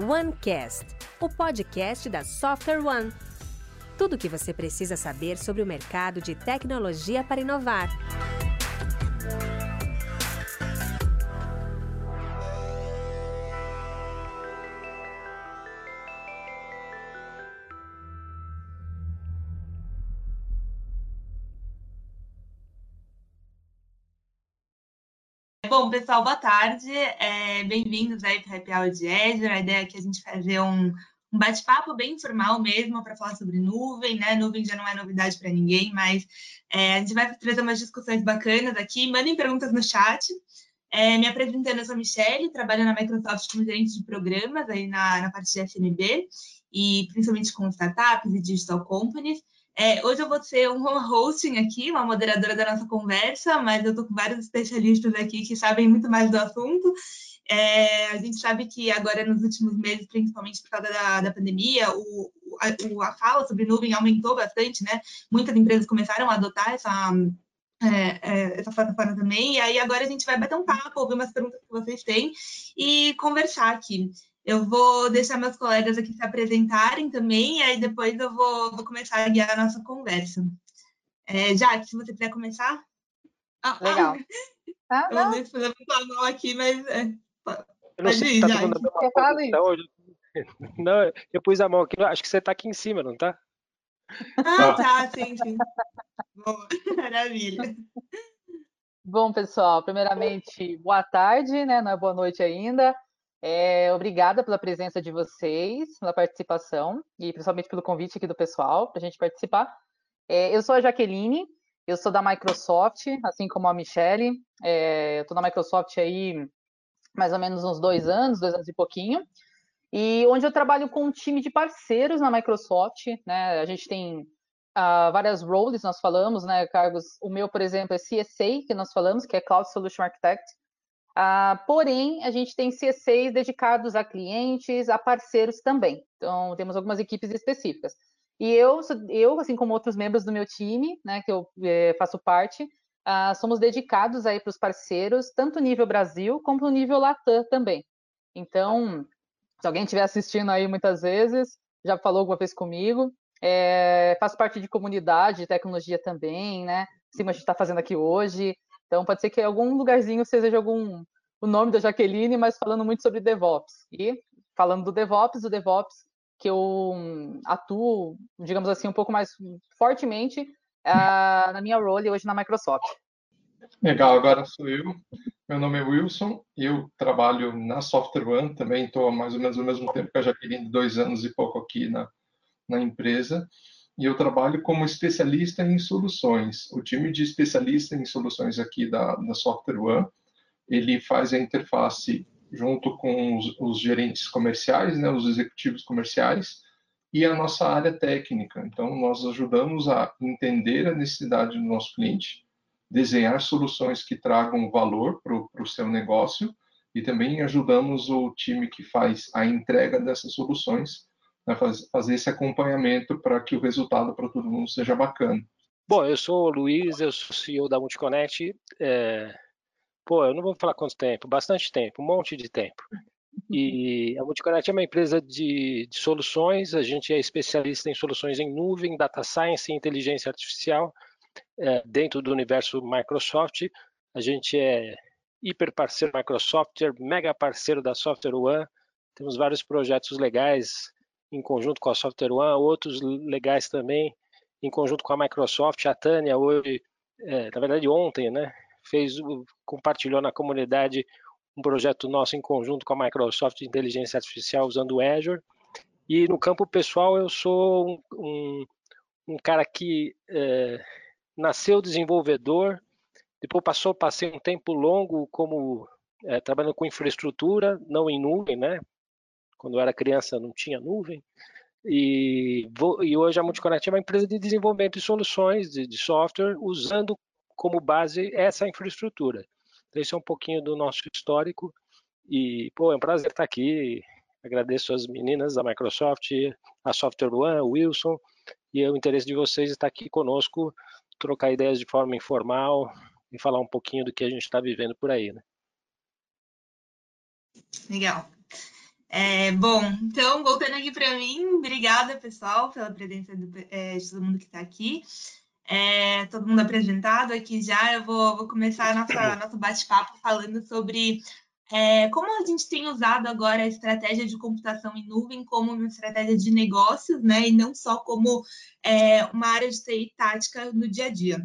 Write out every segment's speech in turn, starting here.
OneCast, o podcast da Software One. Tudo o que você precisa saber sobre o mercado de tecnologia para inovar. Bom, pessoal, boa tarde. É, Bem-vindos aí para o Happy Hour de Azure. A ideia é que a gente fazer um, um bate-papo bem informal mesmo para falar sobre nuvem, né? Nuvem já não é novidade para ninguém, mas é, a gente vai trazer umas discussões bacanas aqui. Mandem perguntas no chat. É, me apresentando, eu sou a Michelle, trabalho na Microsoft como gerente de programas aí na, na parte de FNB e principalmente com startups e digital companies. É, hoje eu vou ser um hosting aqui, uma moderadora da nossa conversa, mas eu estou com vários especialistas aqui que sabem muito mais do assunto. É, a gente sabe que agora, nos últimos meses, principalmente por causa da, da pandemia, o, a, a, fala sobre nuvem aumentou bastante, né? Muitas empresas começaram a adotar essa, é, é, essa plataforma também. E aí agora a gente vai bater um papo, ouvir umas perguntas que vocês têm e conversar aqui. Eu vou deixar meus colegas aqui se apresentarem também, e aí depois eu vou, vou começar a guiar a nossa conversa. É, Jaque, se você quiser começar. Ah, Legal. Ah, eu não sei se fazer muito a mão aqui, mas. É, eu não sei se tá todo mundo então, hoje. Não, eu pus a mão aqui, acho que você está aqui em cima, não está? Ah, tá, sim, sim. Boa, maravilha. Bom, pessoal, primeiramente, boa tarde, né? Não é boa noite ainda. É, obrigada pela presença de vocês, pela participação e principalmente pelo convite aqui do pessoal para a gente participar. É, eu sou a Jaqueline, eu sou da Microsoft, assim como a Michelle. É, eu estou na Microsoft aí mais ou menos uns dois anos, dois anos e pouquinho, e onde eu trabalho com um time de parceiros na Microsoft. Né? A gente tem uh, várias roles, nós falamos, né, cargos. O meu, por exemplo, é CSA, que nós falamos, que é Cloud Solution Architect. Uh, porém, a gente tem CSAs dedicados a clientes, a parceiros também. Então, temos algumas equipes específicas. E eu, eu assim como outros membros do meu time, né, que eu é, faço parte, uh, somos dedicados aí para os parceiros, tanto nível Brasil como nível Latam também. Então, se alguém estiver assistindo aí muitas vezes, já falou alguma vez comigo, é, faço parte de comunidade de tecnologia também, né? Sim, a gente está fazendo aqui hoje. Então, pode ser que em algum lugarzinho seja algum o nome da Jaqueline, mas falando muito sobre DevOps. E falando do DevOps, o DevOps que eu hum, atuo, digamos assim, um pouco mais fortemente uh, na minha role hoje na Microsoft. Legal, agora sou eu. Meu nome é Wilson, eu trabalho na Software One, também estou há mais ou menos ao mesmo tempo que a Jaqueline, dois anos e pouco aqui na, na empresa e eu trabalho como especialista em soluções. O time de especialista em soluções aqui da, da Software One, ele faz a interface junto com os, os gerentes comerciais, né, os executivos comerciais, e a nossa área técnica. Então, nós ajudamos a entender a necessidade do nosso cliente, desenhar soluções que tragam valor para o seu negócio e também ajudamos o time que faz a entrega dessas soluções né, fazer esse acompanhamento para que o resultado para todo mundo seja bacana. Bom, eu sou o Luiz, eu sou CEO da Multiconnect. É... Pô, eu não vou falar quanto tempo, bastante tempo, um monte de tempo. E a Multiconnect é uma empresa de, de soluções, a gente é especialista em soluções em nuvem, data science e inteligência artificial é, dentro do universo Microsoft. A gente é hiper parceiro Microsoft, mega parceiro da Software One, temos vários projetos legais em conjunto com a Software One, outros legais também, em conjunto com a Microsoft. A Tânia hoje, é, na verdade ontem, né, fez, compartilhou na comunidade um projeto nosso em conjunto com a Microsoft de inteligência artificial usando o Azure. E no campo pessoal eu sou um, um, um cara que é, nasceu desenvolvedor, depois passou, passei um tempo longo como é, trabalhando com infraestrutura, não em nuvem, né? Quando eu era criança não tinha nuvem. E, e hoje a Multiconnect é uma empresa de desenvolvimento de soluções de, de software usando como base essa infraestrutura. Então, esse é um pouquinho do nosso histórico. E, pô, é um prazer estar aqui. Agradeço as meninas da Microsoft, a Software One, o Wilson, e o interesse de vocês estar aqui conosco, trocar ideias de forma informal e falar um pouquinho do que a gente está vivendo por aí, né? Legal. É, bom, então, voltando aqui para mim, obrigada, pessoal, pela presença do, é, de todo mundo que está aqui. É, todo mundo apresentado aqui já, eu vou, vou começar nossa, nosso bate-papo falando sobre é, como a gente tem usado agora a estratégia de computação em nuvem como uma estratégia de negócios, né, e não só como é, uma área de TI tática no dia a dia.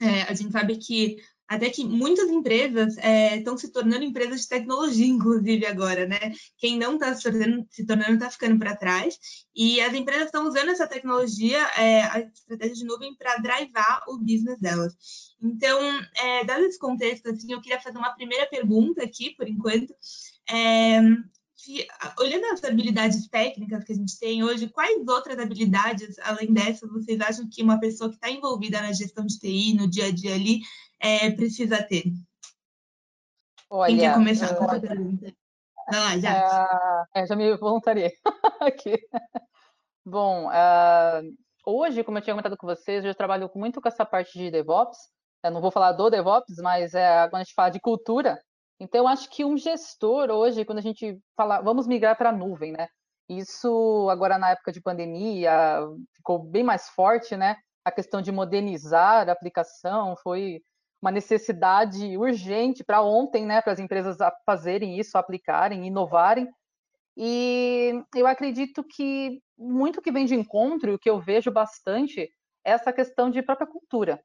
É, a gente sabe que até que muitas empresas estão é, se tornando empresas de tecnologia, inclusive agora, né? Quem não está se tornando está ficando para trás. E as empresas estão usando essa tecnologia, é, a estratégia de nuvem, para drivar o business delas. Então, é, dado esse contexto, assim, eu queria fazer uma primeira pergunta aqui, por enquanto. É, que, olhando as habilidades técnicas que a gente tem hoje, quais outras habilidades, além dessas, vocês acham que uma pessoa que está envolvida na gestão de TI, no dia a dia ali, é, precisa ter? Olha, Quem quer começar com a pergunta? Vai lá, já. É, já me voluntariei aqui. Bom, uh, hoje, como eu tinha comentado com vocês, eu trabalho muito com essa parte de DevOps. Eu não vou falar do DevOps, mas é, quando a gente fala de cultura, então, acho que um gestor hoje, quando a gente fala, vamos migrar para a nuvem, né? Isso agora na época de pandemia ficou bem mais forte, né? A questão de modernizar a aplicação foi uma necessidade urgente para ontem, né? Para as empresas fazerem isso, aplicarem, inovarem. E eu acredito que muito que vem de encontro, o que eu vejo bastante, é essa questão de própria cultura.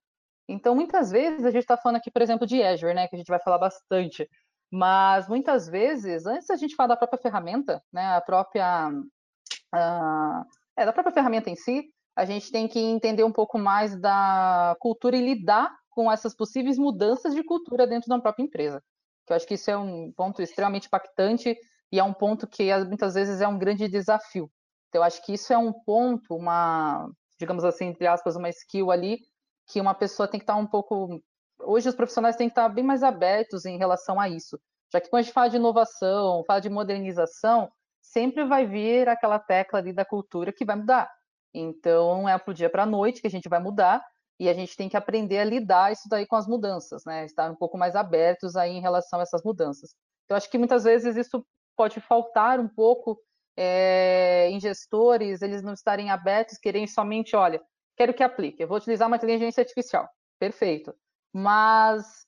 Então, muitas vezes, a gente está falando aqui, por exemplo, de Azure, né, que a gente vai falar bastante. Mas muitas vezes, antes da gente falar da própria ferramenta, né, a própria uh, é, da própria ferramenta em si, a gente tem que entender um pouco mais da cultura e lidar com essas possíveis mudanças de cultura dentro da própria empresa. Que eu acho que isso é um ponto extremamente impactante e é um ponto que muitas vezes é um grande desafio. Então, eu acho que isso é um ponto, uma, digamos assim, entre aspas, uma skill ali que uma pessoa tem que estar um pouco hoje os profissionais têm que estar bem mais abertos em relação a isso. Já que quando a gente fala de inovação, fala de modernização, sempre vai vir aquela tecla ali da cultura que vai mudar. Então, é para o dia para a noite que a gente vai mudar e a gente tem que aprender a lidar isso daí com as mudanças, né? Estar um pouco mais abertos aí em relação a essas mudanças. Então, acho que muitas vezes isso pode faltar um pouco é, em gestores, eles não estarem abertos, querem somente, olha, quero que aplique, eu vou utilizar uma inteligência artificial. Perfeito mas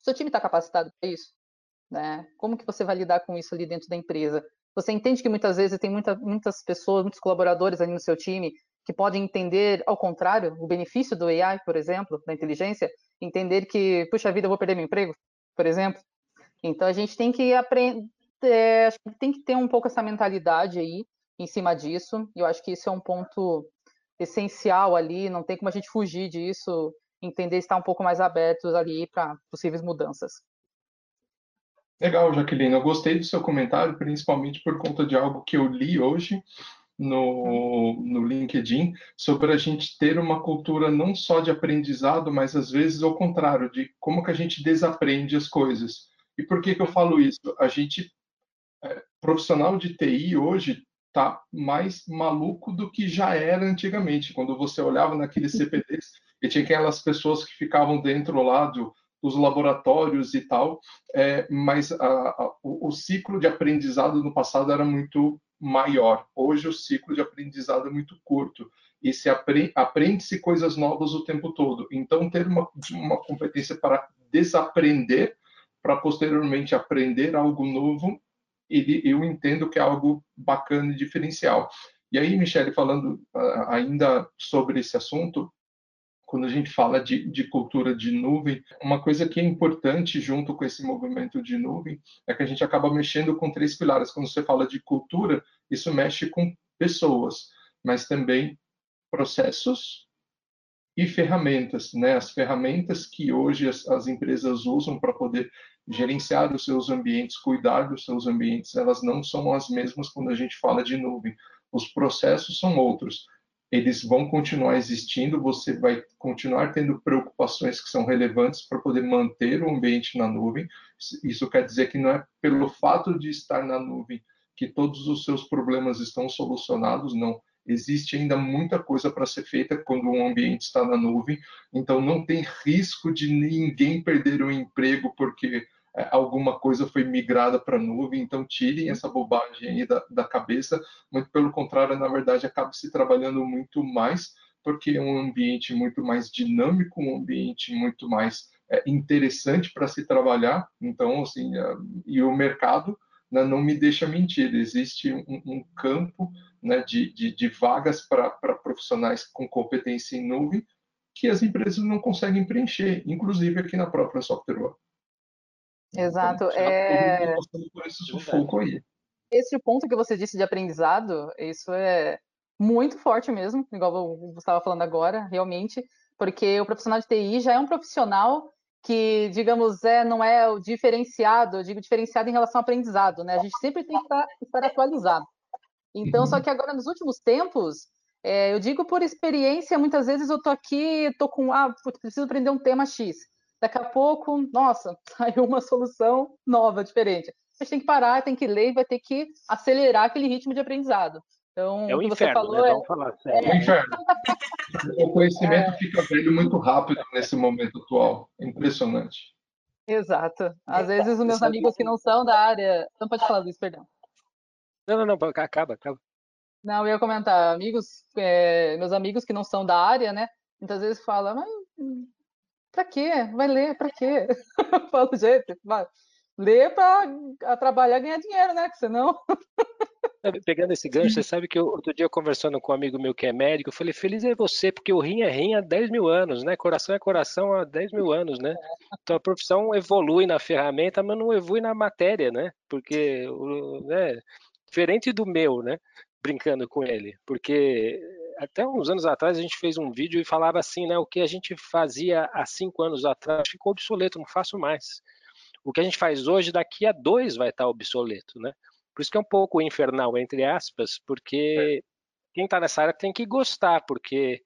seu time está capacitado para isso? Né? Como que você vai lidar com isso ali dentro da empresa? Você entende que muitas vezes tem muita, muitas pessoas, muitos colaboradores ali no seu time que podem entender, ao contrário, o benefício do AI, por exemplo, da inteligência, entender que, puxa vida, eu vou perder meu emprego, por exemplo. Então a gente tem que aprender, é, tem que ter um pouco essa mentalidade aí em cima disso. E eu acho que isso é um ponto essencial ali, não tem como a gente fugir disso entender estar um pouco mais abertos ali para possíveis mudanças. Legal, Jaqueline. Eu gostei do seu comentário, principalmente por conta de algo que eu li hoje no, no LinkedIn, sobre a gente ter uma cultura não só de aprendizado, mas às vezes ao contrário, de como que a gente desaprende as coisas. E por que, que eu falo isso? A gente, é, profissional de TI hoje, tá mais maluco do que já era antigamente. Quando você olhava naqueles CPDs, e tinha aquelas pessoas que ficavam dentro lá do, dos laboratórios e tal, é, mas a, a, o, o, ciclo de aprendizado no passado era muito maior. Hoje o ciclo de aprendizado é muito curto e se apre, aprende-se coisas novas o tempo todo. Então ter uma, uma competência para desaprender para posteriormente aprender algo novo, ele, eu entendo que é algo bacana e diferencial. E aí, Michele, falando uh, ainda sobre esse assunto, quando a gente fala de, de, cultura de nuvem, uma coisa que é importante junto com esse movimento de nuvem é que a gente acaba mexendo com três pilares. Quando você fala de cultura, isso mexe com pessoas, mas também processos e ferramentas, né? As ferramentas que hoje as, as empresas usam para poder gerenciar os seus ambientes, cuidar dos seus ambientes, elas não são as mesmas quando a gente fala de nuvem. Os processos são outros eles vão continuar existindo, você vai continuar tendo preocupações que são relevantes para poder manter o ambiente na nuvem. Isso quer dizer que não é pelo fato de estar na nuvem que todos os seus problemas estão solucionados, não. Existe ainda muita coisa para ser feita quando um ambiente está na nuvem, então não tem risco de ninguém perder o emprego porque alguma coisa foi migrada para a nuvem, então tirem essa bobagem aí da, da cabeça, muito pelo contrário, na verdade, acaba se trabalhando muito mais, porque é um ambiente muito mais dinâmico, um ambiente muito mais é, interessante para se trabalhar, então, assim, é, e o mercado né, não me deixa mentir, existe um, um campo né, de, de, de, vagas para profissionais com competência em nuvem que as empresas não conseguem preencher, inclusive aqui na própria Software One. Exato. Então, é... por esse sufoco aí. Esse ponto que você disse de aprendizado, isso é muito forte mesmo, igual você estava falando agora, realmente, porque o profissional de TI já é um profissional que, digamos, é, não é o diferenciado, eu digo diferenciado em relação ao aprendizado, né? A gente sempre tem que estar, estar atualizado. Então, só que agora, nos últimos tempos, é, eu digo por experiência, muitas vezes eu tô aqui, tô com, ah, preciso aprender um tema X. Daqui a pouco, nossa, saiu uma solução nova, diferente. A gente tem que parar, tem que ler e vai ter que acelerar aquele ritmo de aprendizado. Então, é o, que inferno, você falou né? é... Vamos falar sério. É o inferno. o conhecimento é... fica velho muito rápido nesse momento atual. Impressionante. Exato. Às vezes os meus amigos que não são da área. Não pode falar, Luiz, perdão. Não, não, não, acaba, acaba. Não, eu ia comentar, amigos, é, meus amigos que não são da área, né? Muitas vezes falam, mas pra quê? Vai ler, pra quê? Eu falo, gente, vai. Ler para trabalhar ganhar dinheiro, né? Porque senão. Pegando esse gancho, você sabe que eu, outro dia conversando com um amigo meu que é médico, eu falei, feliz é você, porque o rim é rim há 10 mil anos, né? Coração é coração há 10 mil anos, né? Então a profissão evolui na ferramenta, mas não evolui na matéria, né? Porque, né, diferente do meu, né? Brincando com ele, porque até uns anos atrás a gente fez um vídeo e falava assim, né? O que a gente fazia há cinco anos atrás ficou obsoleto, não faço mais. O que a gente faz hoje, daqui a dois vai estar obsoleto, né? Por isso que é um pouco infernal, entre aspas, porque é. quem está nessa área tem que gostar, porque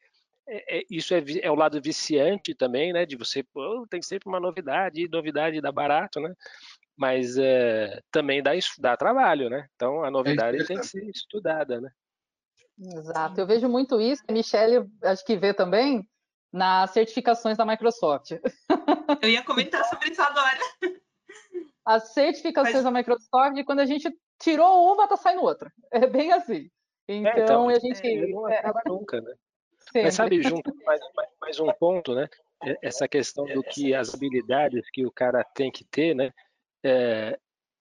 é, é, isso é, é, o lado viciante também, né? De você, pô, tem sempre uma novidade, e novidade dá barato, né? Mas é, também dá, dá trabalho, né? Então a novidade é tem que ser estudada, né? Exato. Eu vejo muito isso, a Michelle acho que vê também nas certificações da Microsoft. Eu ia comentar sobre isso agora. As certificações Mas... da Microsoft, quando a gente tirou uma, tá saindo outra. É bem assim. Então, é, então a gente. É, não é, nunca, né? Sempre. Mas sabe, junto mais, mais, um ponto, né? Essa questão do que as habilidades que o cara tem que ter, né? É,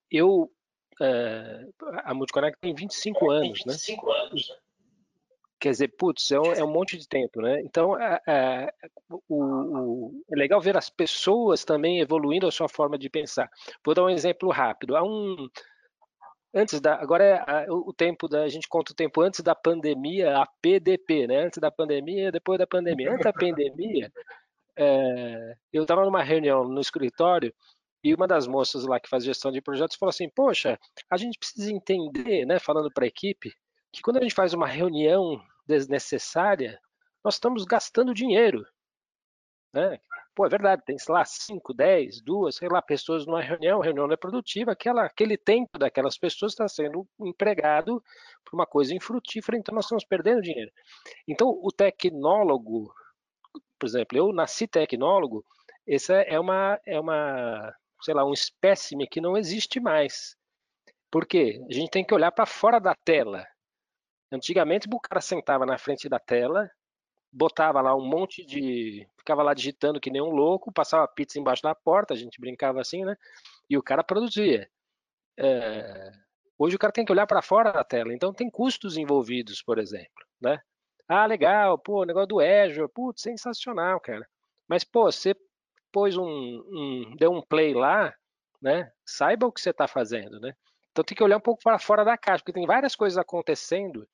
eu. É, a Multiconnect tem 25 anos, 25 né? anos. Quer dizer, putz, é um, é um monte de tempo, né? Então, é, o, o, é legal ver as pessoas também evoluindo a sua forma de pensar. Vou dar um exemplo rápido. Há um, antes da agora é o tempo da a gente conta o tempo antes da pandemia a PDP né antes da pandemia depois da pandemia antes da pandemia é, eu estava numa reunião no escritório e uma das moças lá que faz gestão de projetos falou assim poxa a gente precisa entender né falando para a equipe que quando a gente faz uma reunião desnecessária nós estamos gastando dinheiro né Pô, é verdade, tem, lá, 5, 10, duas, sei lá, pessoas numa reunião, reunião não é produtiva, aquela, aquele tempo daquelas pessoas está sendo empregado para uma coisa infrutífera, então nós estamos perdendo dinheiro. Então, o tecnólogo, por exemplo, eu nasci tecnólogo, essa é uma, é uma, sei lá, um espécime que não existe mais. Por quê? A gente tem que olhar para fora da tela. Antigamente, o cara sentava na frente da tela, botava lá um monte de. ficava lá digitando que nem um louco, passava pizza embaixo da porta, a gente brincava assim, né? E o cara produzia. É... Hoje o cara tem que olhar para fora da tela, então tem custos envolvidos, por exemplo, né? Ah, legal, pô, negócio do Azure, putz, sensacional, cara. Mas, pô, você pôs um, um deu um play lá, né? Saiba o que você está fazendo, né? Então tem que olhar um pouco para fora da caixa, porque tem várias coisas acontecendo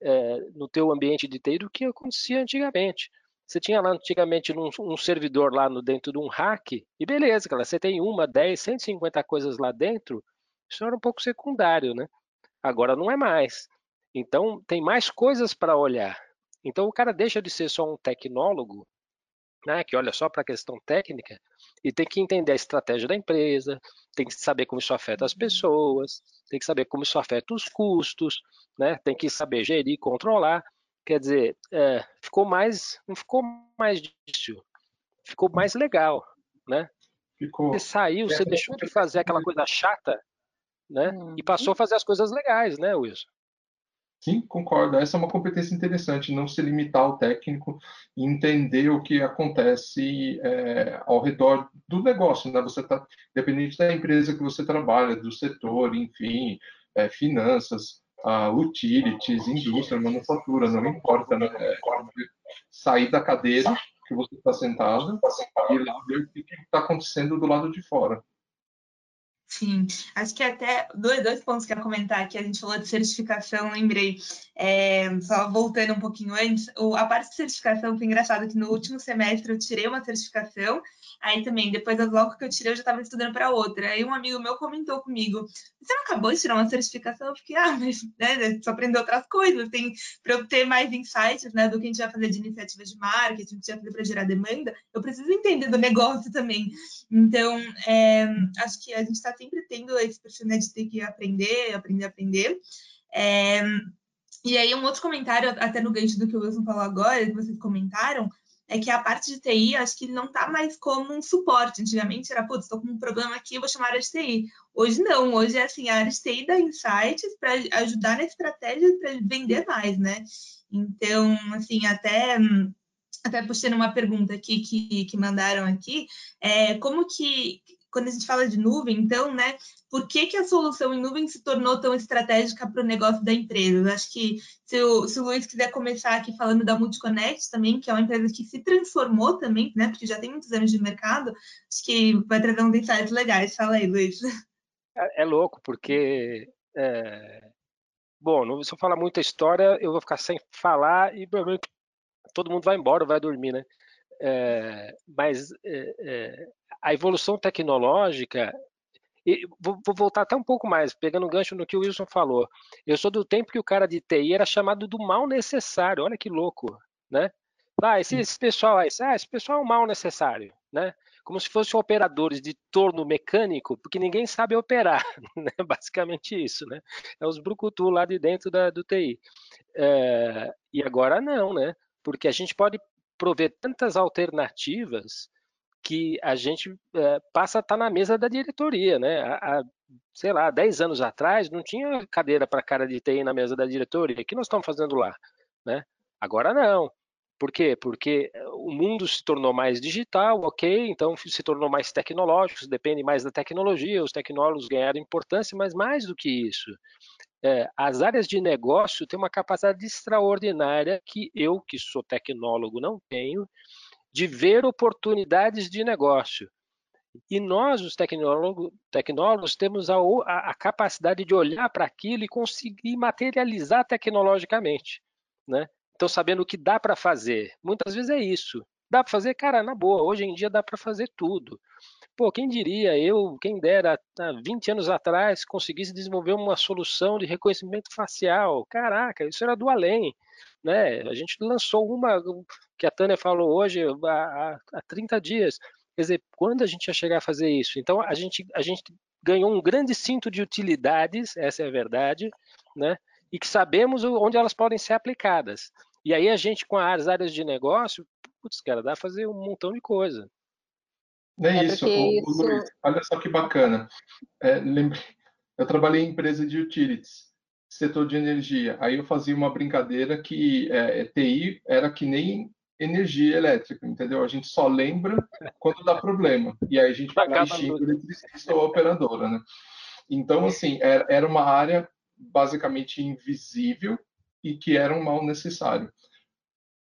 é, no teu ambiente de TI do que acontecia antigamente. Você tinha lá antigamente um, um servidor lá no, dentro de um rack, e beleza, cara, você tem uma, 10, 150 coisas lá dentro, isso era um pouco secundário, né? Agora não é mais. Então tem mais coisas para olhar. Então o cara deixa de ser só um tecnólogo né, que olha só para a questão técnica e tem que entender a estratégia da empresa, tem que saber como isso afeta as uhum. pessoas, tem que saber como isso afeta os custos, né, tem que saber gerir, controlar. Quer dizer, é, ficou mais, não ficou mais difícil, ficou mais legal, né? Ficou... Você saiu, você deixou de fazer aquela coisa chata, né? E passou a fazer as coisas legais, né, Wilson? Sim, concordo. Essa é uma competência interessante, não se limitar ao técnico e entender o que acontece é, ao redor do negócio. Né? Você está, dependente da empresa que você trabalha, do setor, enfim, é, finanças, uh, utilities, indústria, manufatura, não importa. Né? É, sair da cadeira que você está sentado e ver o que está acontecendo do lado de fora. Sim, acho que até dois, dois pontos que eu ia comentar aqui, a gente falou de certificação, lembrei, é, só voltando um pouquinho antes, o, a parte de certificação foi engraçado que no último semestre eu tirei uma certificação, aí também, depois logo que eu tirei, eu já estava estudando para outra, aí um amigo meu comentou comigo, você não acabou de tirar uma certificação? Eu fiquei, ah, mas né, só aprender outras coisas, tem para eu ter mais insights, né, do que a gente vai fazer de iniciativas de marketing, que a gente vai fazer para gerar demanda, eu preciso entender do negócio também, então, é, acho que a gente está sempre tendo esse perfil né, de ter que aprender, aprender, aprender. É, e aí, um outro comentário, até no gancho do que o Wilson falou agora, que vocês comentaram, é que a parte de TI, acho que não está mais como um suporte. Antigamente era, putz, estou com um problema aqui, vou chamar a área de TI. Hoje não, hoje é assim, a área de TI dá insights para ajudar na estratégia para vender mais, né? Então, assim, até até puxando uma pergunta aqui que, que mandaram aqui, é, como que quando a gente fala de nuvem, então, né, por que, que a solução em nuvem se tornou tão estratégica para o negócio da empresa? Eu acho que se o, se o Luiz quiser começar aqui falando da Multiconnect também, que é uma empresa que se transformou também, né, porque já tem muitos anos de mercado, acho que vai trazer uns insights legais. Fala aí, Luiz. É, é louco, porque é... Bom, se eu falar muita história, eu vou ficar sem falar e provavelmente todo mundo vai embora, vai dormir, né? É, mas é, é a evolução tecnológica e vou, vou, voltar até um pouco mais, pegando o gancho no que o Wilson falou. Eu sou do tempo que o cara de TI era chamado do mal necessário. Olha que louco, né? Ah, esse, esse pessoal, esse, ah, esse pessoal é o mal necessário, né? Como se fossem operadores de torno mecânico, porque ninguém sabe operar, né? Basicamente isso, né? É os brucutu lá de dentro da, do TI. É, e agora não, né? Porque a gente pode prover tantas alternativas que a gente é, passa a estar tá na mesa da diretoria, né? Há, sei lá, 10 anos atrás não tinha cadeira para cara de TI na mesa da diretoria. O que nós estamos fazendo lá, né? Agora não. Por quê? Porque o mundo se tornou mais digital, ok, então se tornou mais tecnológico, depende mais da tecnologia, os tecnólogos ganharam importância, mas mais do que isso, é, as áreas de negócio têm uma capacidade extraordinária que eu, que sou tecnólogo, não tenho, de ver oportunidades de negócio. E nós, os tecnólogos, temos a, a, a capacidade de olhar para aquilo e conseguir materializar tecnologicamente. Né? Então, sabendo o que dá para fazer. Muitas vezes é isso. Dá para fazer, cara, na boa. Hoje em dia dá para fazer tudo. Pô, quem diria, eu, quem dera, há 20 anos atrás, conseguisse desenvolver uma solução de reconhecimento facial. Caraca, isso era do além. Né? A gente lançou uma que a Tânia falou hoje há, há 30 dias. Quer dizer, quando a gente ia chegar a fazer isso? Então, a gente, a gente ganhou um grande cinto de utilidades, essa é a verdade, né? e que sabemos onde elas podem ser aplicadas. E aí a gente, com as áreas de negócio, putz, cara, dá para fazer um montão de coisa. É, é isso, o, isso... Luiz, olha só que bacana. É, lembre... Eu trabalhei em empresa de utilities setor de energia. Aí eu fazia uma brincadeira que é, é TI era que nem energia elétrica, entendeu? A gente só lembra quando dá problema. E aí a gente vai lá xinga o eletricista ou operadora, né? Então, assim, era uma área basicamente invisível e que era um mal necessário.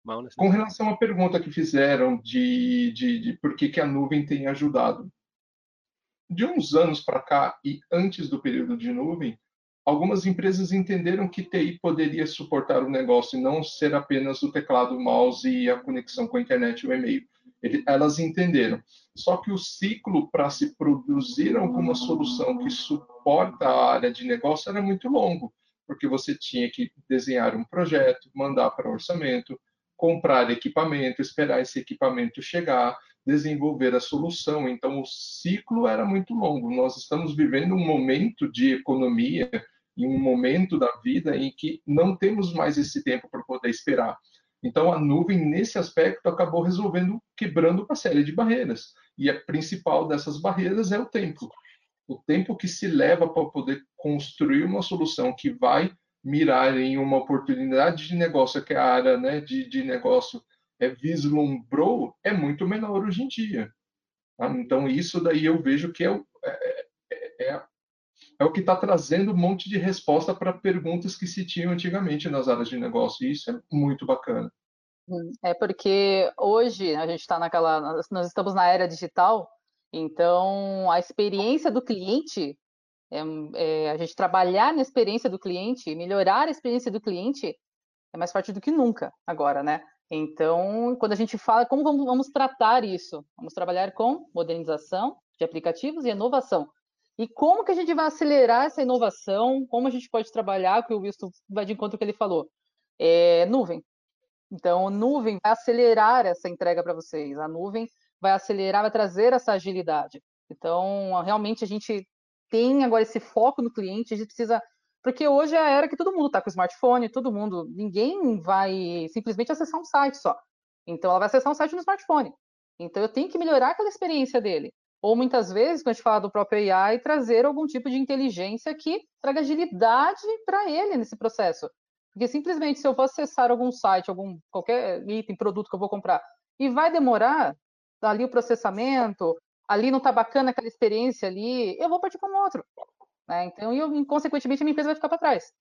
Mal necessário. Com relação à pergunta que fizeram de, de, de por que, que a nuvem tem ajudado. De uns anos para cá e antes do período de nuvem, algumas empresas entenderam que TI poderia suportar o negócio e não ser apenas o teclado, o mouse e a conexão com a internet e o e-mail. Elas entenderam. Só que o ciclo para se produzir alguma solução que suporta a área de negócio era muito longo, porque você tinha que desenhar um projeto, mandar para orçamento, comprar equipamento, esperar esse equipamento chegar, desenvolver a solução. Então, o ciclo era muito longo. Nós estamos vivendo um momento de economia em um momento da vida em que não temos mais esse tempo para poder esperar. Então, a nuvem, nesse aspecto, acabou resolvendo, quebrando uma série de barreiras. E a principal dessas barreiras é o tempo. O tempo que se leva para poder construir uma solução que vai mirar em uma oportunidade de negócio que a área né, de, de negócio é, vislumbrou é muito menor hoje em dia. Tá? Então, isso daí eu vejo que é, é, é, é, é o que está trazendo um monte de resposta para perguntas que se tinham antigamente nas áreas de negócio. E isso é muito bacana. É porque hoje a gente está naquela. Nós estamos na era digital, então a experiência do cliente é, é, a gente trabalhar na experiência do cliente, melhorar a experiência do cliente, é mais forte do que nunca agora, né? Então, quando a gente fala como vamos, vamos tratar isso, vamos trabalhar com modernização de aplicativos e inovação. E como que a gente vai acelerar essa inovação? Como a gente pode trabalhar? Que o Wilson vai de encontro que ele falou, é nuvem. Então, nuvem vai acelerar essa entrega para vocês. A nuvem vai acelerar, vai trazer essa agilidade. Então, realmente a gente tem agora esse foco no cliente, a gente precisa. Porque hoje é a era que todo mundo está com smartphone, todo mundo. Ninguém vai simplesmente acessar um site só. Então ela vai acessar um site no smartphone. Então eu tenho que melhorar aquela experiência dele. Ou muitas vezes, quando a gente fala do próprio AI, trazer algum tipo de inteligência que traga agilidade para ele nesse processo. Porque simplesmente se eu vou acessar algum site, algum qualquer item, produto que eu vou comprar, e vai demorar ali o processamento, ali não está bacana aquela experiência ali, eu vou partir para um outro. Né? Então, eu, consequentemente, a minha empresa vai ficar para trás.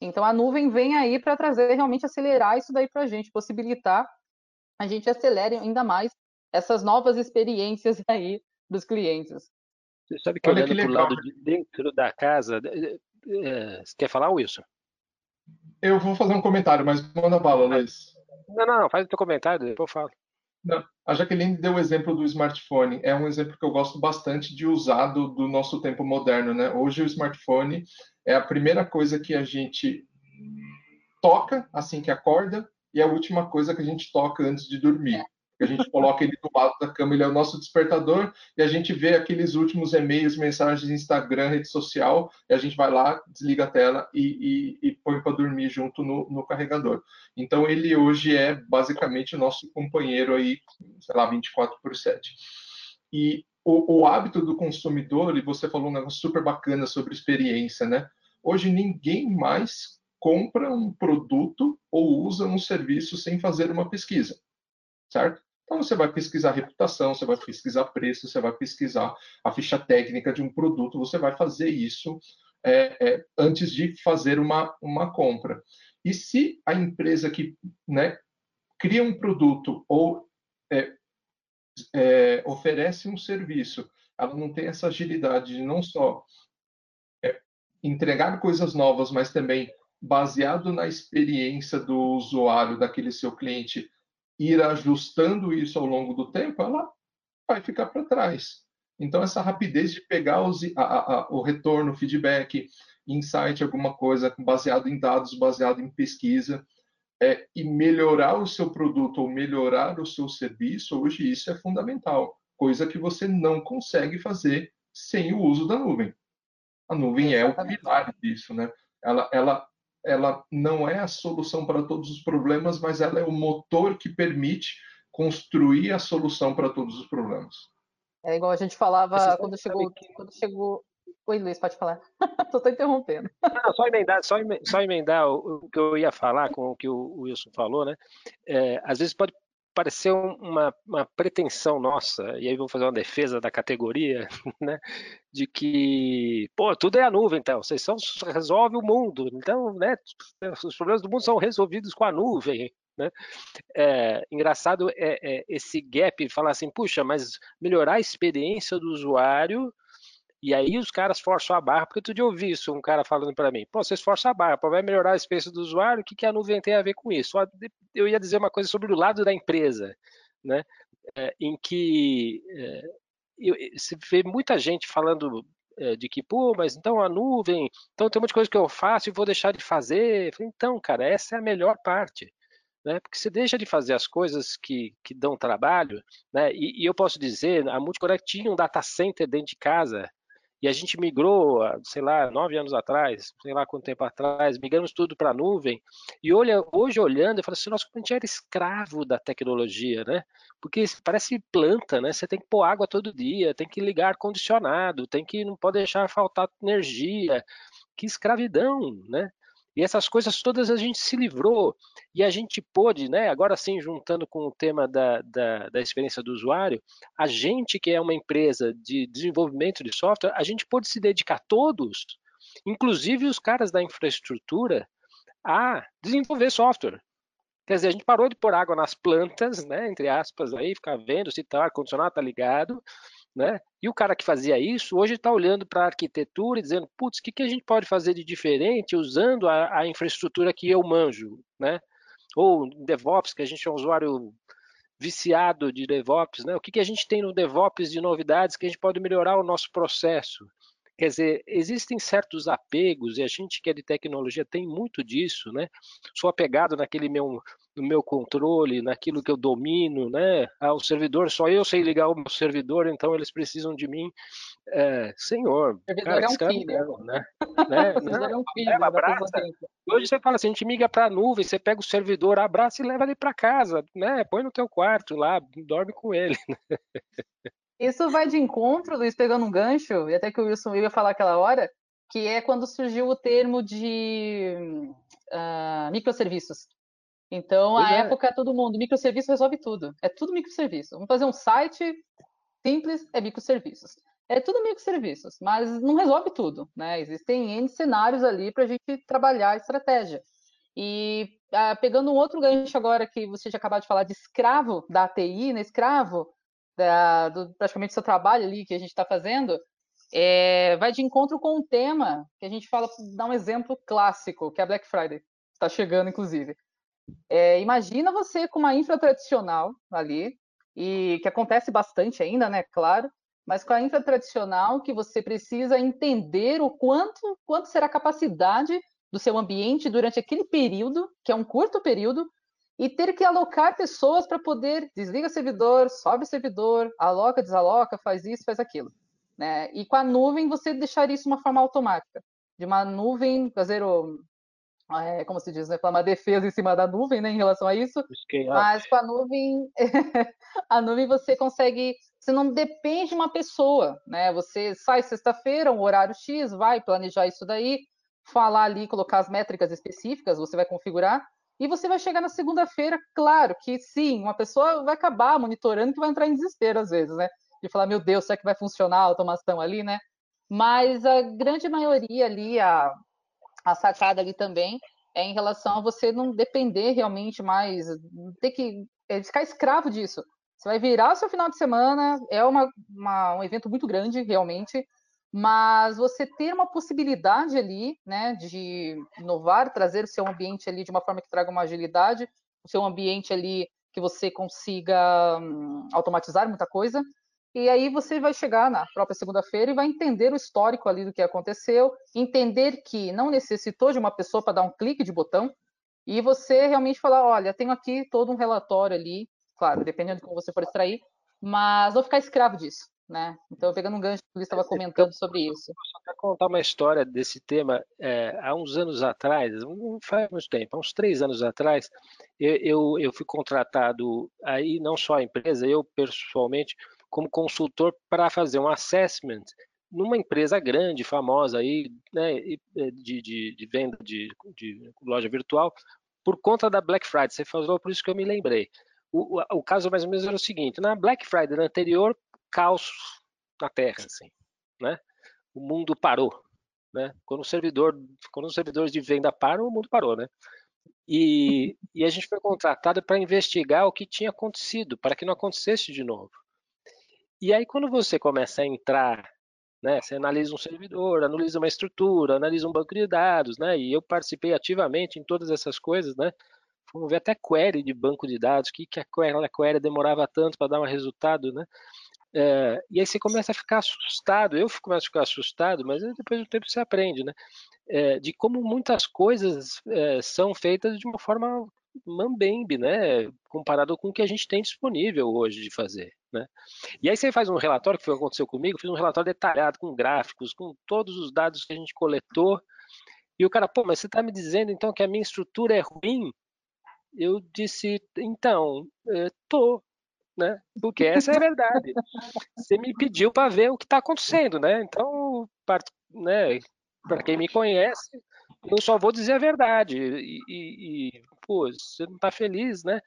Então, a nuvem vem aí para trazer, realmente acelerar isso daí para a gente, possibilitar a gente acelere ainda mais essas novas experiências aí dos clientes. Você sabe que Olha olhando para o lado de dentro da casa, é, você quer falar, Wilson? Eu vou fazer um comentário, mas manda bala, Luiz. Não, não, não, faz o teu comentário, depois eu falo. Não, a Jaqueline deu o exemplo do smartphone. É um exemplo que eu gosto bastante de usar do, do nosso tempo moderno. Né? Hoje o smartphone é a primeira coisa que a gente toca assim que acorda e é a última coisa que a gente toca antes de dormir a gente coloca ele do lado da cama, ele é o nosso despertador, e a gente vê aqueles últimos e-mails, mensagens, Instagram, rede social, e a gente vai lá, desliga a tela e, e, e põe para dormir junto no, no, carregador. Então, ele hoje é basicamente o nosso companheiro aí, sei lá, 24 por 7. E o, o hábito do consumidor, e você falou um negócio super bacana sobre experiência, né? Hoje ninguém mais compra um produto ou usa um serviço sem fazer uma pesquisa, certo? Então você vai pesquisar reputação, você vai pesquisar preço, você vai pesquisar a ficha técnica de um produto, você vai fazer isso é, é, antes de fazer uma, uma compra. E se a empresa que né, cria um produto ou é, é oferece um serviço, ela não tem essa agilidade de não só é, entregar coisas novas, mas também baseado na experiência do usuário, daquele seu cliente, ir ajustando isso ao longo do tempo, ela vai ficar para trás. Então, essa rapidez de pegar os, a, a, o retorno, feedback, insight, alguma coisa baseado em dados, baseado em pesquisa, é, e melhorar o seu produto ou melhorar o seu serviço, hoje isso é fundamental, coisa que você não consegue fazer sem o uso da nuvem. A nuvem é o pilar disso, né? Ela, ela ela não é a solução para todos os problemas, mas ela é o motor que permite construir a solução para todos os problemas. É igual a gente falava quando chegou, que... quando chegou. Oi, Luiz, pode falar. Estou interrompendo. Não, só emendar, só, só emendar o, o, que eu ia falar com o que o Wilson falou, né? É, às vezes pode parecer uma, uma, pretensão nossa, e aí vou fazer uma defesa da categoria, né, de que, pô, tudo é a nuvem, então, vocês são, resolve o mundo, então, né, os problemas do mundo são resolvidos com a nuvem, né, é, engraçado é, é esse gap, falar assim, puxa, mas melhorar a experiência do usuário e aí os caras forçam a barra, porque tu de ouvir isso, um cara falando para mim, pô, vocês forçam a barra, vai melhorar a experiência do usuário, o que, que a nuvem tem a ver com isso? Eu ia dizer uma coisa sobre o lado da empresa, né? É, em que é, eu, se vê muita gente falando é, de que, pô, mas então a nuvem, então tem muita coisa que eu faço e vou deixar de fazer. Falei, então, cara, essa é a melhor parte. Né? Porque você deixa de fazer as coisas que, que dão trabalho, né? E, e eu posso dizer, a Multicorrect tinha um data center dentro de casa E a gente migrou, sei lá, nove anos atrás, sei lá quanto tempo atrás, migramos tudo para a nuvem. E olha, hoje olhando, eu falo assim, nossa, a gente era escravo da tecnologia, né? Porque parece planta, né? Você tem que pôr água todo dia, tem que ligar ar-condicionado, tem que não pode deixar faltar energia. Que escravidão, né? E essas coisas todas a gente se livrou e a gente pôde, né, agora sim, juntando com o tema da, da, da, experiência do usuário, a gente que é uma empresa de desenvolvimento de software, a gente pôde se dedicar todos, inclusive os caras da infraestrutura, a desenvolver software. Quer dizer, a gente parou de pôr água nas plantas, né, entre aspas, aí, ficar vendo se tá ar-condicionado está ligado, né? E o cara que fazia isso, hoje está olhando para a arquitetura e dizendo, putz, o que, que a gente pode fazer de diferente usando a, a, infraestrutura que eu manjo, né? Ou DevOps, que a gente é um usuário viciado de DevOps, né? O que, que a gente tem no DevOps de novidades que a gente pode melhorar o nosso processo? Quer dizer, existem certos apegos, e a gente que é de tecnologia tem muito disso, né? Sou apegado naquele meu, no meu controle, naquilo que eu domino, né? Ah, o servidor, só eu sei ligar o meu servidor, então eles precisam de mim. É, senhor, cara, é um filho. né? né? o servidor é um filho. Leva, abraça. Hoje você fala assim, a gente miga para a nuvem, você pega o servidor, abraça e leva ele para casa, né? Põe no teu quarto lá, dorme com ele. Isso vai de encontro, Luiz, pegando um gancho, e até que o Wilson ia falar aquela hora, que é quando surgiu o termo de uh, microserviços. Então, a é. época, todo mundo, microserviço resolve tudo. É tudo microserviço. Vamos fazer um site simples, é microserviços. É tudo microserviços, mas não resolve tudo, né? Existem N cenários ali para a gente trabalhar a estratégia. E uh, pegando um outro gancho agora que você já acabou de falar de escravo da ATI, né? Escravo da, do, praticamente do seu trabalho ali que a gente está fazendo, é, vai de encontro com um tema que a gente fala, dá um exemplo clássico, que é a Black Friday. Está chegando, inclusive. É, imagina você com uma infra tradicional ali, e que acontece bastante ainda, né? Claro, mas com a infra tradicional que você precisa entender o quanto, quanto será a capacidade do seu ambiente durante aquele período, que é um curto período, e ter que alocar pessoas para poder desliga servidor, sobe servidor, aloca, desaloca, faz isso, faz aquilo. Né? E com a nuvem você deixar isso de uma forma automática, de uma nuvem fazer o é, como se diz, né, uma defesa em cima da nuvem, né, em relação a isso. Mas com a nuvem, a nuvem você consegue, você não depende de uma pessoa, né? Você sai sexta-feira, um horário X, vai planejar isso daí, falar ali, colocar as métricas específicas, você vai configurar, e você vai chegar na segunda-feira, claro que sim, uma pessoa vai acabar monitorando que vai entrar em desespero às vezes, né? De falar, meu Deus, será que vai funcionar a automação ali, né? Mas a grande maioria ali, a, a sacada ali também, é em relação a você não depender realmente mais, ter que é, ficar escravo disso. Você vai virar o seu final de semana, é uma, uma, um evento muito grande, realmente, mas você ter uma possibilidade ali, né, de inovar, trazer o seu ambiente ali de uma forma que traga uma agilidade, o seu ambiente ali que você consiga hum, automatizar muita coisa, e aí você vai chegar na própria segunda-feira e vai entender o histórico ali do que aconteceu, entender que não necessitou de uma pessoa para dar um clique de botão, e você realmente falar, olha, tenho aqui todo um relatório ali, claro, dependendo de como você for extrair, mas não ficar escravo disso né? Então, pegando um gancho que o estava comentando sobre isso. Para contar uma história desse tema, é, há uns anos atrás, não faz muito tempo, há uns três anos atrás, eu, eu, eu fui contratado, aí não só a empresa, eu pessoalmente, como consultor para fazer um assessment numa empresa grande, famosa aí, né, de, de, de venda de, de loja virtual, por conta da Black Friday. Você falou, por isso que eu me lembrei. O, o, o, caso mais ou menos era o seguinte: na Black Friday anterior, caos na Terra, assim, né? O mundo parou, né? Quando o servidor, quando os servidores de venda param, o mundo parou, né? E, e a gente foi contratado para investigar o que tinha acontecido, para que não acontecesse de novo. E aí quando você começa a entrar, né? Você analisa um servidor, analisa uma estrutura, analisa um banco de dados, né? E eu participei ativamente em todas essas coisas, né? Vamos ver até query de banco de dados, que, que a query, a query demorava tanto para dar um resultado, né? É, e aí você começa a ficar assustado, eu começo a ficar assustado, mas depois do tempo você aprende, né? É, de como muitas coisas é, são feitas de uma forma mambembe, né? Comparado com o que a gente tem disponível hoje de fazer, né? E aí você faz um relatório, que foi o que aconteceu comigo, fiz um relatório detalhado, com gráficos, com todos os dados que a gente coletou, e o cara, pô, mas você está me dizendo então que a minha estrutura é ruim? Eu disse, então, é, tô, né? Porque essa é a verdade. Você me pediu para ver o que está acontecendo, né? Então, né, para quem me conhece, eu só vou dizer a verdade. E, e, e pô, você não está feliz, né?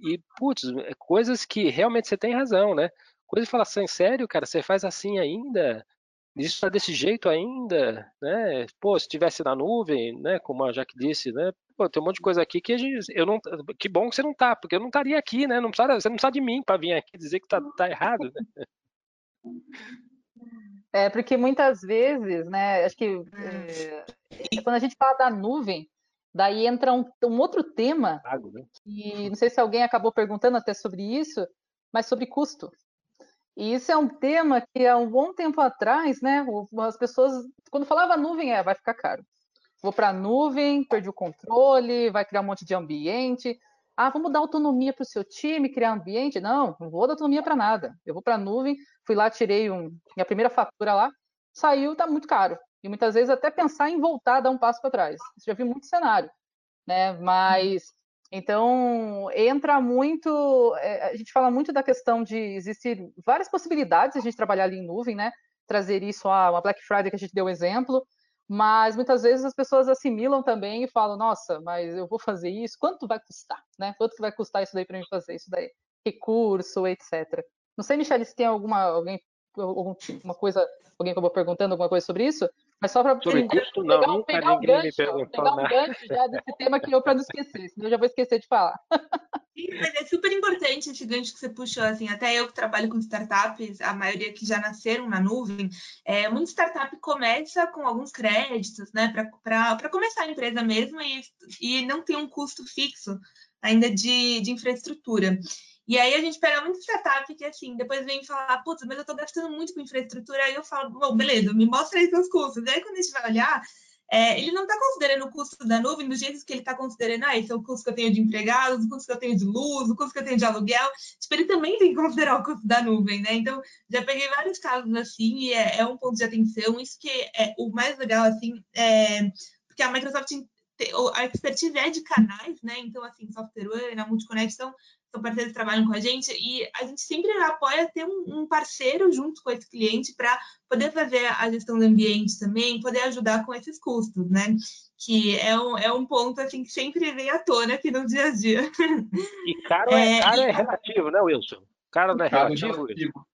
E, putz, é coisas que realmente você tem razão, né? Coisa de falar assim, sério, cara, você faz assim ainda? Isso está desse jeito ainda, né? Pô, se tivesse na nuvem, né? Como a Jaque disse, né? Pô, tem um monte de coisa aqui que a gente, eu não, que bom que você não tá, porque eu não estaria aqui, né? Não precisa, você não precisa de mim para vir aqui dizer que tá, tá errado, né? É, porque muitas vezes, né, acho que é, quando a gente fala da nuvem, daí entra um, um outro tema, né? e não sei se alguém acabou perguntando até sobre isso, mas sobre custo. E isso é um tema que há um bom tempo atrás, né, as pessoas, quando falava nuvem, é, vai ficar caro. Vou para a nuvem, perdi o controle, vai criar um monte de ambiente. Ah, vamos dar autonomia para o seu time, criar ambiente? Não, não vou dar autonomia para nada. Eu vou para a nuvem, fui lá, tirei um, minha primeira fatura lá, saiu, está muito caro. E muitas vezes até pensar em voltar dar um passo para trás. Você já viu muito cenário, né? Mas então entra muito, é, a gente fala muito da questão de existir várias possibilidades de a gente trabalhar ali em nuvem, né? Trazer isso a uma Black Friday que a gente deu exemplo, mas muitas vezes as pessoas assimilam também e falam, nossa, mas eu vou fazer isso, quanto vai custar, né? Quanto que vai custar isso daí para mim fazer isso daí? Recurso, etc. Não sei, Michelle, se tem alguma alguém alguma coisa, alguém acabou perguntando alguma coisa sobre isso, mas só para sobre custo não, pegar, nunca pegar ninguém um gancho, me perguntou pegar um gancho já desse tema que eu para não esquecer, senão eu já vou esquecer de falar. Mas é super importante esse gancho que você puxou, assim, até eu que trabalho com startups, a maioria que já nasceram na nuvem, é, muita startup começa com alguns créditos, né, para começar a empresa mesmo e, e não tem um custo fixo ainda de, de infraestrutura. E aí a gente pega muito startup que, assim, depois vem falar, putz, mas eu estou gastando muito com infraestrutura, aí eu falo, bom, beleza, me mostra aí seus custos. E aí quando a gente vai olhar, é, ele não está considerando o custo da nuvem do jeito que ele está considerando, ah, esse é o custo que eu tenho de empregados, o custo que eu tenho de luz, o custo que eu tenho de aluguel. Tipo, ele também tem que considerar o custo da nuvem, né? Então, já peguei vários casos assim, e é, é um ponto de atenção. Isso que é o mais legal, assim, é, porque a Microsoft a expertise é de canais, né? Então, assim, Software One, a Multiconexão, são parceiros que trabalham com a gente e a gente sempre apoia ter um, um parceiro junto com esse cliente para poder fazer a gestão do ambiente também, poder ajudar com esses custos, né? Que é um, é um ponto assim que sempre vem à tona aqui no dia a dia. E caro é, é caro é relativo, né, Wilson? Caro não é caro relativo, relativo.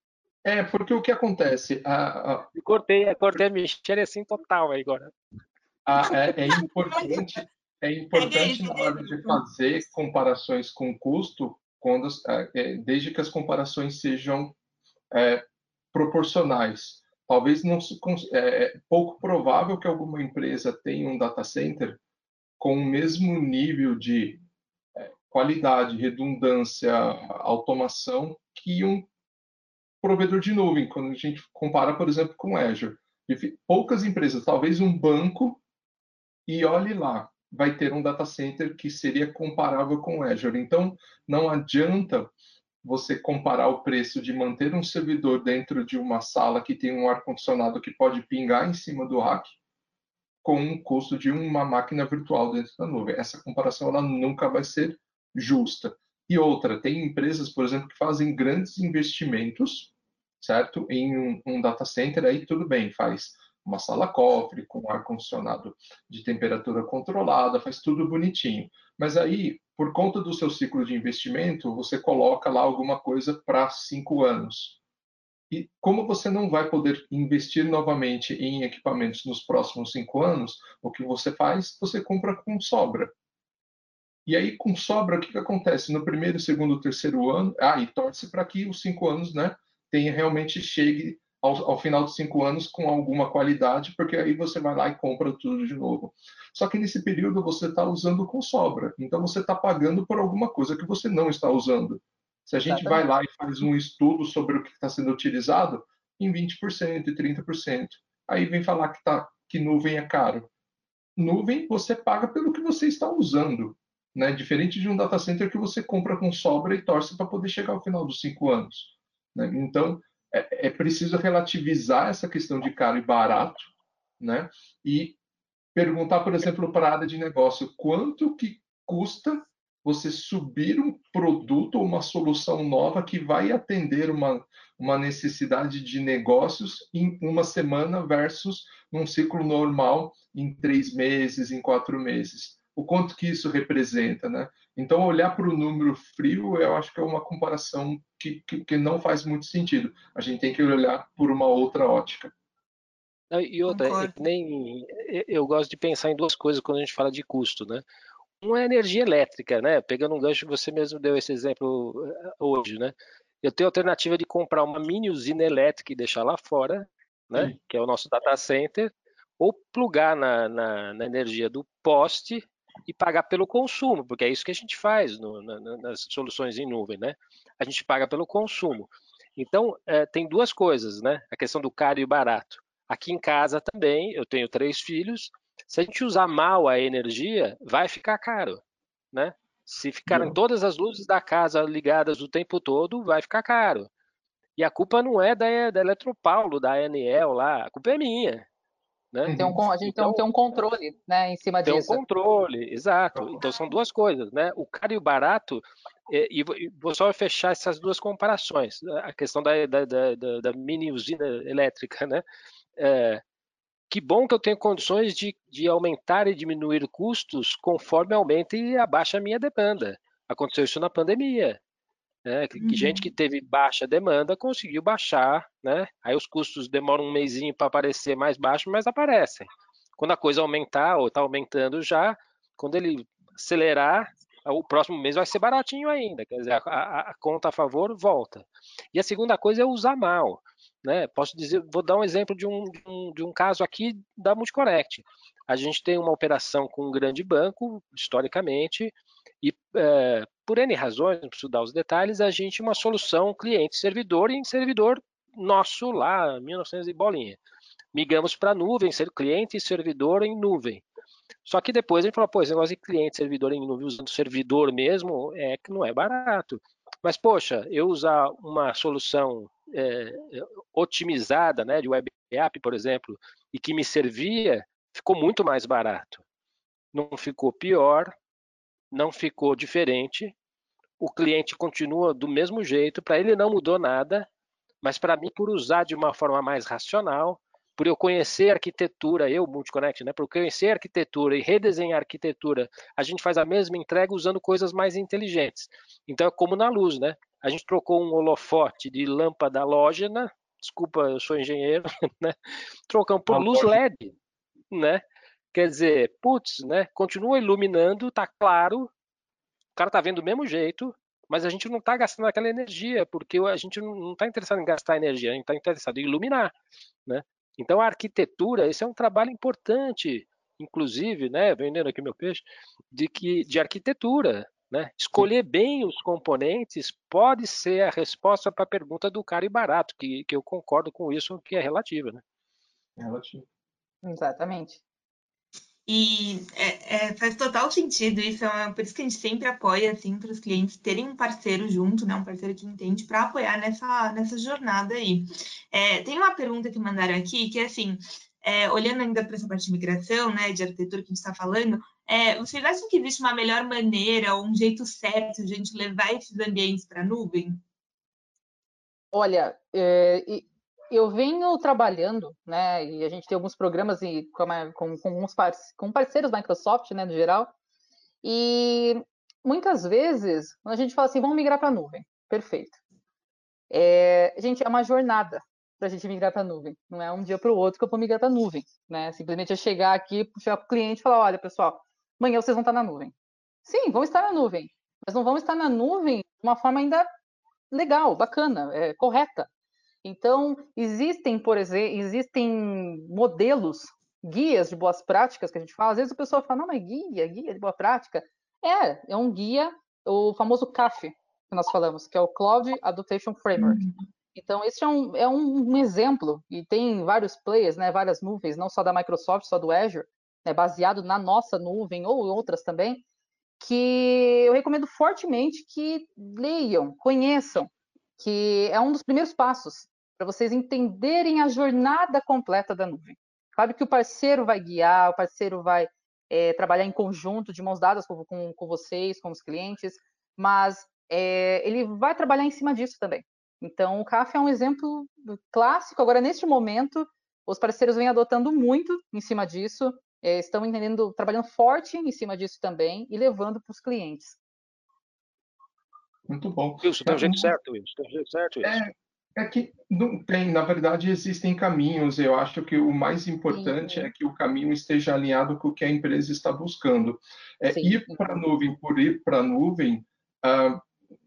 É, porque o que acontece? A, a... Cortei, cortei a mexer assim total aí agora. A, é, é importante, é importante na hora de fazer comparações com custo, quando, é, é, desde que as comparações sejam é, proporcionais. Talvez não é, é pouco provável que alguma empresa tenha um data center com o mesmo nível de é, qualidade, redundância, automação que um provedor de nuvem, quando a gente compara, por exemplo, com Azure. Poucas empresas, talvez um banco, e olhe lá, vai ter um data center que seria comparável com o Azure. Então, não adianta você comparar o preço de manter um servidor dentro de uma sala que tem um ar-condicionado que pode pingar em cima do rack com o custo de uma máquina virtual dentro da nuvem. Essa comparação ela nunca vai ser justa. E outra, tem empresas, por exemplo, que fazem grandes investimentos, certo, em um, um data center, aí tudo bem, faz uma sala cofre, com ar-condicionado de temperatura controlada, faz tudo bonitinho. Mas aí, por conta do seu ciclo de investimento, você coloca lá alguma coisa para cinco anos. E como você não vai poder investir novamente em equipamentos nos próximos cinco anos, o que você faz? Você compra com sobra. E aí, com sobra, o que, que acontece? No primeiro, segundo, terceiro ano, ah, e torce para que os cinco anos né, tenha realmente chegue ao, ao, final de cinco anos com alguma qualidade, porque aí você vai lá e compra tudo de novo. Só que nesse período você está usando com sobra, então você está pagando por alguma coisa que você não está usando. Se a gente vai lá e faz um estudo sobre o que está sendo utilizado, em 20% e 30%. Aí vem falar que, tá, que nuvem é caro. Nuvem você paga pelo que você está usando. né? Diferente de um data center que você compra com sobra e torce para poder chegar ao final dos cinco anos. Né? Então, é, é, preciso relativizar essa questão de caro e barato, né? E perguntar, por exemplo, para a área de negócio, quanto que custa você subir um produto ou uma solução nova que vai atender uma, uma necessidade de negócios em uma semana versus num ciclo normal em três meses, em quatro meses. O quanto que isso representa, né? Então, olhar para o número frio, eu acho que é uma comparação que, que, que, não faz muito sentido. A gente tem que olhar por uma outra ótica. E outra, é nem eu gosto de pensar em duas coisas quando a gente fala de custo, né? Um é energia elétrica, né? Pegando um gancho, você mesmo deu esse exemplo eh, hoje, né? Eu tenho a alternativa de comprar uma mini usina elétrica e deixar lá fora, né? Sim. Que é o nosso data center, ou plugar na, na, na, energia do poste e pagar pelo consumo, porque é isso que a gente faz no, na, nas soluções em nuvem, né? A gente paga pelo consumo. Então, é, tem duas coisas, né? A questão do caro e barato. Aqui em casa também, eu tenho três filhos. Se a gente usar mal a energia, vai ficar caro, né? Se ficarem todas as luzes da casa ligadas o tempo todo, vai ficar caro. E a culpa não é da, da Eletropaulo, da ANEL lá, a culpa é minha. Né? Tem um, a gente então, tem um controle né, em cima tem disso. Tem um controle, exato. Então são duas coisas, né? O caro e o barato, e, e vou só fechar essas duas comparações. A questão da, da, da, da mini usina elétrica, né? É, que bom que eu tenho condições de, de aumentar e diminuir custos conforme aumenta e abaixa a minha demanda. Aconteceu isso na pandemia. Né? Que, uhum. Gente que teve baixa demanda conseguiu baixar, né? Aí os custos demoram um mêsinho para aparecer mais baixo, mas aparecem. Quando a coisa aumentar ou está aumentando já, quando ele acelerar, o próximo mês vai ser baratinho ainda. Quer dizer, a, a, a conta a favor volta. E a segunda coisa é usar mal. Né? Posso dizer, vou dar um exemplo de um, de um, de um caso aqui da Multicorrect. A gente tem uma operação com um grande banco, historicamente, e é, por N razões, não preciso dar os detalhes, a gente uma solução cliente-servidor em servidor nosso lá, 1900 e bolinha. Migramos para nuvem, ser cliente e servidor em nuvem. Só que depois a gente falou, pô, esse negócio de cliente, servidor em nuvem, usando servidor mesmo, é que não é barato. Mas, poxa, eu usar uma solução é, otimizada, né, de web app, por exemplo, e que me servia, ficou muito mais barato. Não ficou pior, não ficou diferente. O cliente continua do mesmo jeito, para ele não mudou nada, mas para mim, por usar de uma forma mais racional, por eu conhecer a arquitetura, eu, Multiconnect, né, por conhecer a arquitetura e redesenhar a arquitetura, a gente faz a mesma entrega usando coisas mais inteligentes. Então é como na luz, né? A gente trocou um holofote de lâmpada halógena, desculpa, eu sou engenheiro, né? Trocamos por luz LED, né? Quer dizer, putz, né? Continua iluminando, tá claro, o cara tá vendo do mesmo jeito, mas a gente não está gastando aquela energia, porque a gente não está interessado em gastar energia, a gente está interessado em iluminar, né? Então, a arquitetura, esse é um trabalho importante, inclusive, né, vendendo aqui meu peixe, de, que, de arquitetura. Né? Escolher bem os componentes pode ser a resposta para a pergunta do caro e barato, que, que eu concordo com isso, que é relativa. Né? É relativo. Exatamente. E é, é, faz total sentido isso, é por isso que a gente sempre apoia assim, para os clientes terem um parceiro junto, né, um parceiro que entende, para apoiar nessa, nessa jornada aí. É, tem uma pergunta que mandaram aqui, que é assim, é, olhando ainda para essa parte de migração, né, de arquitetura que a gente está falando, é, vocês acham que existe uma melhor maneira ou um jeito certo de a gente levar esses ambientes para a nuvem? Olha, é, eu venho trabalhando, né, e a gente tem alguns programas e com, com, com, uns com parceiros da Microsoft, né, no geral, e muitas vezes, quando a gente fala assim, vamos migrar para a nuvem, perfeito. É, gente, é uma jornada para a gente migrar para a nuvem, não é um dia para o outro que eu vou migrar para a nuvem, né, simplesmente é chegar aqui, puxar para o cliente e falar, olha, pessoal, amanhã vocês vão estar na nuvem. Sim, vão estar na nuvem, mas não vão estar na nuvem de uma forma ainda legal, bacana, é, correta, então, existem, por exemplo, existem modelos, guias de boas práticas que a gente fala. Às vezes a pessoa fala, não, mas guia, guia de boa prática. É, é um guia, o famoso CAF, que nós falamos, que é o Cloud Adaptation Framework. Uhum. Então, esse é um, é um, exemplo, e tem vários players, né, várias nuvens, não só da Microsoft, só do Azure, né, baseado na nossa nuvem ou outras também, que eu recomendo fortemente que leiam, conheçam, que é um dos primeiros passos para vocês entenderem a jornada completa da nuvem. Claro que o parceiro vai guiar, o parceiro vai é, trabalhar em conjunto, de mãos dadas com, com, com vocês, com os clientes, mas é, ele vai trabalhar em cima disso também. Então, o CAF é um exemplo clássico. Agora, neste momento, os parceiros vêm adotando muito em cima disso, é, estão entendendo, trabalhando forte em cima disso também e levando para os clientes. Muito bom. Isso, tem um jeito certo, isso. Tem um jeito certo, isso. É, é que não tem, na verdade, existem caminhos. Eu acho que o mais importante Sim. é que o caminho esteja alinhado com o que a empresa está buscando. É, ir para a nuvem por ir para a nuvem, uh,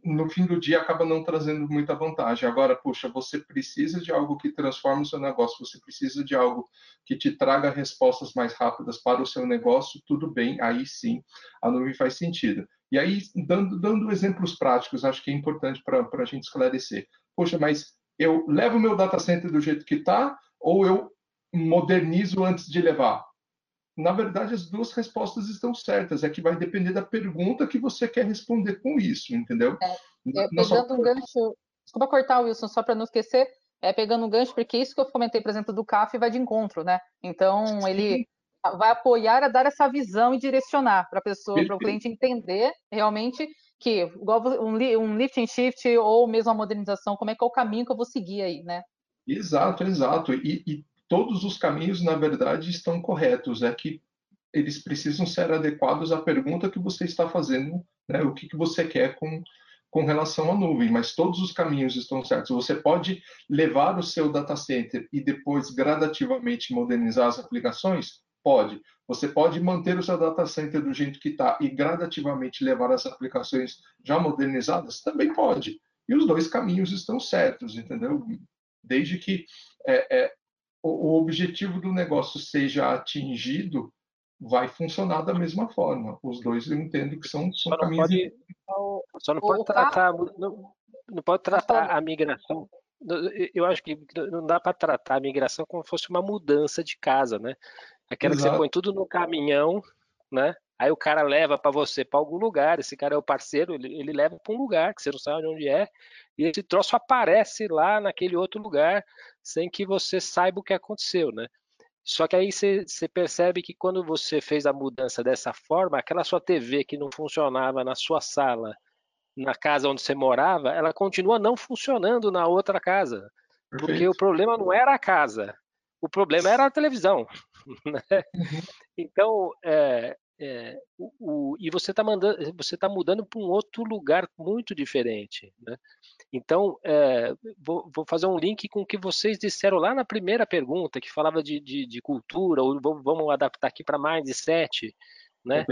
no fim do dia acaba não trazendo muita vantagem. Agora, puxa, você precisa de algo que transforme o seu negócio, você precisa de algo que te traga respostas mais rápidas para o seu negócio, tudo bem, aí sim a nuvem faz sentido. E aí, dando, dando exemplos práticos, acho que é importante para a gente esclarecer. Poxa, mas eu levo o meu data center do jeito que está ou eu modernizo antes de levar? Na verdade, as duas respostas estão certas. É que vai depender da pergunta que você quer responder com isso, entendeu? É, é, pegando só... um gancho, desculpa cortar, Wilson, só para não esquecer, é pegando um gancho, porque isso que eu comentei, por exemplo, do CAF vai de encontro, né? Então, ele vai apoiar a dar essa visão e direcionar para a pessoa, para o cliente entender realmente que, um, um lift and shift ou mesmo a modernização, como é que é o caminho que eu vou seguir aí, né? Exato, exato. E, e todos os caminhos, na verdade, estão corretos. É que eles precisam ser adequados à pergunta que você está fazendo, né? o que, que você quer com, com relação à nuvem, mas todos os caminhos estão certos. Você pode levar o seu data center e depois gradativamente modernizar as aplicações? Pode. Você pode manter o seu data center do jeito que está e gradativamente levar as aplicações já modernizadas? Também pode. E os dois caminhos estão certos, entendeu? Desde que é, é, o, o objetivo do negócio seja atingido, vai funcionar da mesma forma. Os dois eu entendo que são, são só caminhos. Pode, só não pode tratar, não, não pode tratar a migração eu acho que não dá para tratar a migração como se fosse uma mudança de casa, né? Aquela Exato. que você põe tudo no caminhão, né? Aí o cara leva para você para algum lugar, esse cara é o parceiro, ele, ele leva para um lugar que você não sabe onde é, e esse troço aparece lá naquele outro lugar sem que você saiba o que aconteceu, né? Só que aí você, você percebe que quando você fez a mudança dessa forma, aquela sua TV que não funcionava na sua sala, na casa onde você morava, ela continua não funcionando na outra casa. Perfeito. Porque o problema não era a casa, o problema era a televisão. Né? Uhum. Então, é, é, o, o, e você está está mudando para um outro lugar muito diferente, né? Então, é, vou, vou, fazer um link com o que vocês disseram lá na primeira pergunta, que falava de, de, de cultura, ou vamos adaptar aqui para mindset, né?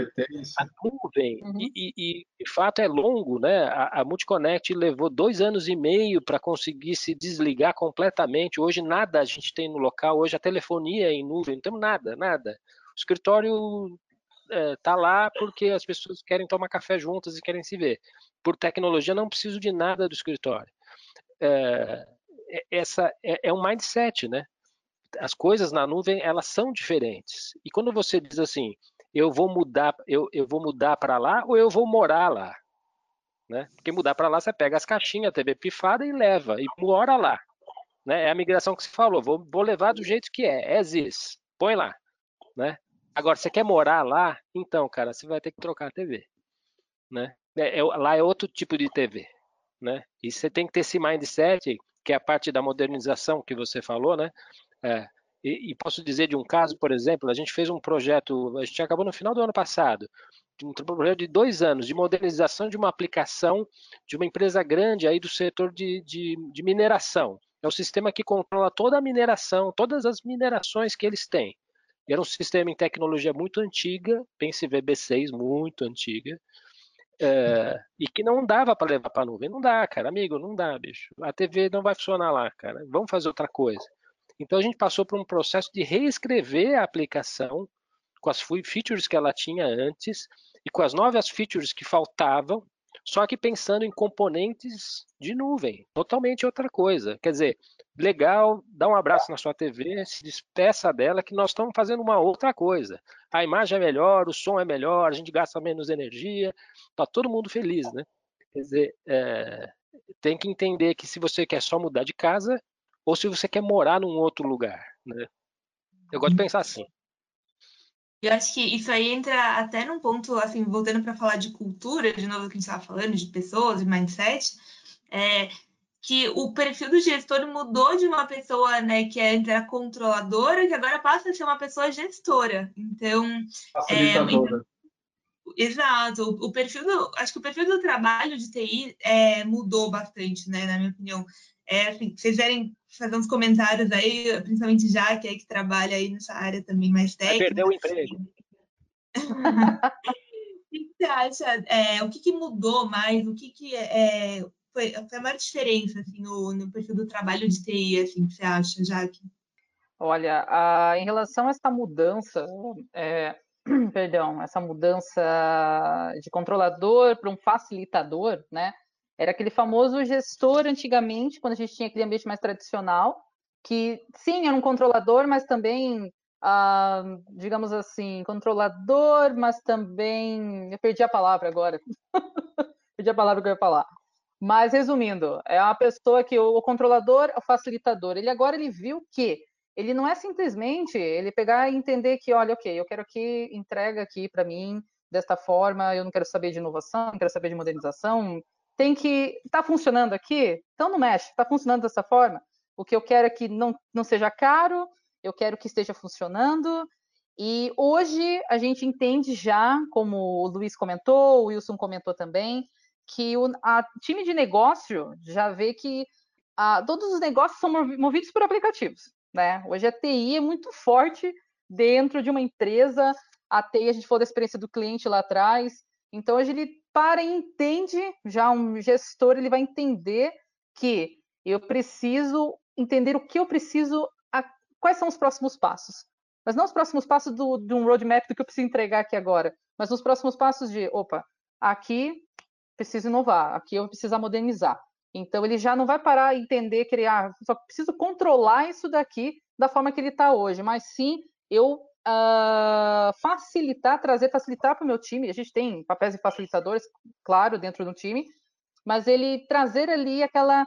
A nuvem, uhum. e, e, e, de fato é longo, né? A, a Multiconnect levou dois anos e meio para conseguir se desligar completamente. Hoje nada a gente tem no local, hoje a telefonia é em nuvem, não temos nada, nada. O escritório está é, lá porque as pessoas querem tomar café juntas e querem se ver. Por tecnologia, não preciso de nada do escritório. É, é essa é, é um mindset, né? As coisas na nuvem elas são diferentes. E quando você diz assim, eu vou mudar, eu, eu vou mudar para lá ou eu vou morar lá, né? Porque mudar para lá você pega as caixinhas, TV pifada e leva e mora lá, né? É a migração que você falou. Vou, vou levar do jeito que é, as is, põe lá, né? Agora, você quer morar lá? Então, cara, você vai ter que trocar a TV. Né? É, é, lá é outro tipo de TV. Né? E você tem que ter esse mindset, que é a parte da modernização que você falou, né? É, e, e, posso dizer de um caso, por exemplo, a gente fez um projeto, a gente acabou no final do ano passado, um projeto de dois anos de modernização de uma aplicação de uma empresa grande aí do setor de, de, de mineração. É o sistema que controla toda a mineração, todas as minerações que eles têm. Era um sistema em tecnologia muito antiga, pense VB6, muito antiga, é, e que não dava para levar para a nuvem. Não dá, cara, amigo, não dá, bicho. A TV não vai funcionar lá, cara. Vamos fazer outra coisa. Então a gente passou por um processo de reescrever a aplicação com as features que ela tinha antes e com as novas features que faltavam só que pensando em componentes de nuvem, totalmente outra coisa. Quer dizer, legal, dá um abraço na sua TV, se despeça dela, que nós estamos fazendo uma outra coisa. A imagem é melhor, o som é melhor, a gente gasta menos energia, tá todo mundo feliz, né? Quer dizer, é, tem que entender que se você quer só mudar de casa ou se você quer morar num outro lugar, né? Eu gosto de pensar assim. Eu acho que isso aí entra até num ponto, assim, voltando para falar de cultura, de novo que a gente estava falando, de pessoas, de mindset, é, que o perfil do gestor mudou de uma pessoa né, que antes era controladora, que agora passa a ser uma pessoa gestora. Então. É, exato. O, perfil do, acho que o perfil do trabalho de TI é, mudou bastante, né, na minha opinião. É, assim, se vocês quiserem fazer uns comentários aí, principalmente já que é que trabalha aí nessa área também mais técnica. Perdeu o emprego. o que você acha? É, o que, que, mudou mais? O que, que é, foi, foi a maior diferença assim, no, no perfil do trabalho de TI, assim, que você acha, Jaque? Olha, a, em relação a essa mudança, é, perdão, essa mudança de controlador para um facilitador, né? Era aquele famoso gestor antigamente, quando a gente tinha aquele ambiente mais tradicional, que sim, era um controlador, mas também, ah, digamos assim, controlador, mas também. Eu perdi a palavra agora. perdi a palavra que eu ia falar. Mas resumindo, é uma pessoa que o controlador, o facilitador, ele agora ele viu que ele não é simplesmente ele pegar e entender que, olha, ok, eu quero que entrega aqui para mim desta forma, eu não quero saber de inovação, não quero saber de modernização, tem que está funcionando aqui, então não mexe, está funcionando dessa forma. O que eu quero é que não, não seja caro, eu quero que esteja funcionando. E hoje a gente entende já, como o Luiz comentou, o Wilson comentou também, que o time de negócio já vê que a, todos os negócios são movidos por aplicativos. Né? Hoje a TI é muito forte dentro de uma empresa. A TI, a gente falou da experiência do cliente lá atrás. Então, hoje ele para entende, já um gestor, ele vai entender que eu preciso entender o que eu preciso, a, quais são os próximos passos. Mas não os próximos passos do, de um roadmap do que eu preciso entregar aqui agora, mas os próximos passos de, opa, aqui preciso inovar, aqui eu preciso modernizar. Então ele já não vai parar entender, criar, só preciso controlar isso daqui da forma que ele está hoje, mas sim eu uh, facilitar, trazer, facilitar para o meu time. A gente tem papéis de facilitadores, claro, dentro do time, mas ele trazer ali aquela,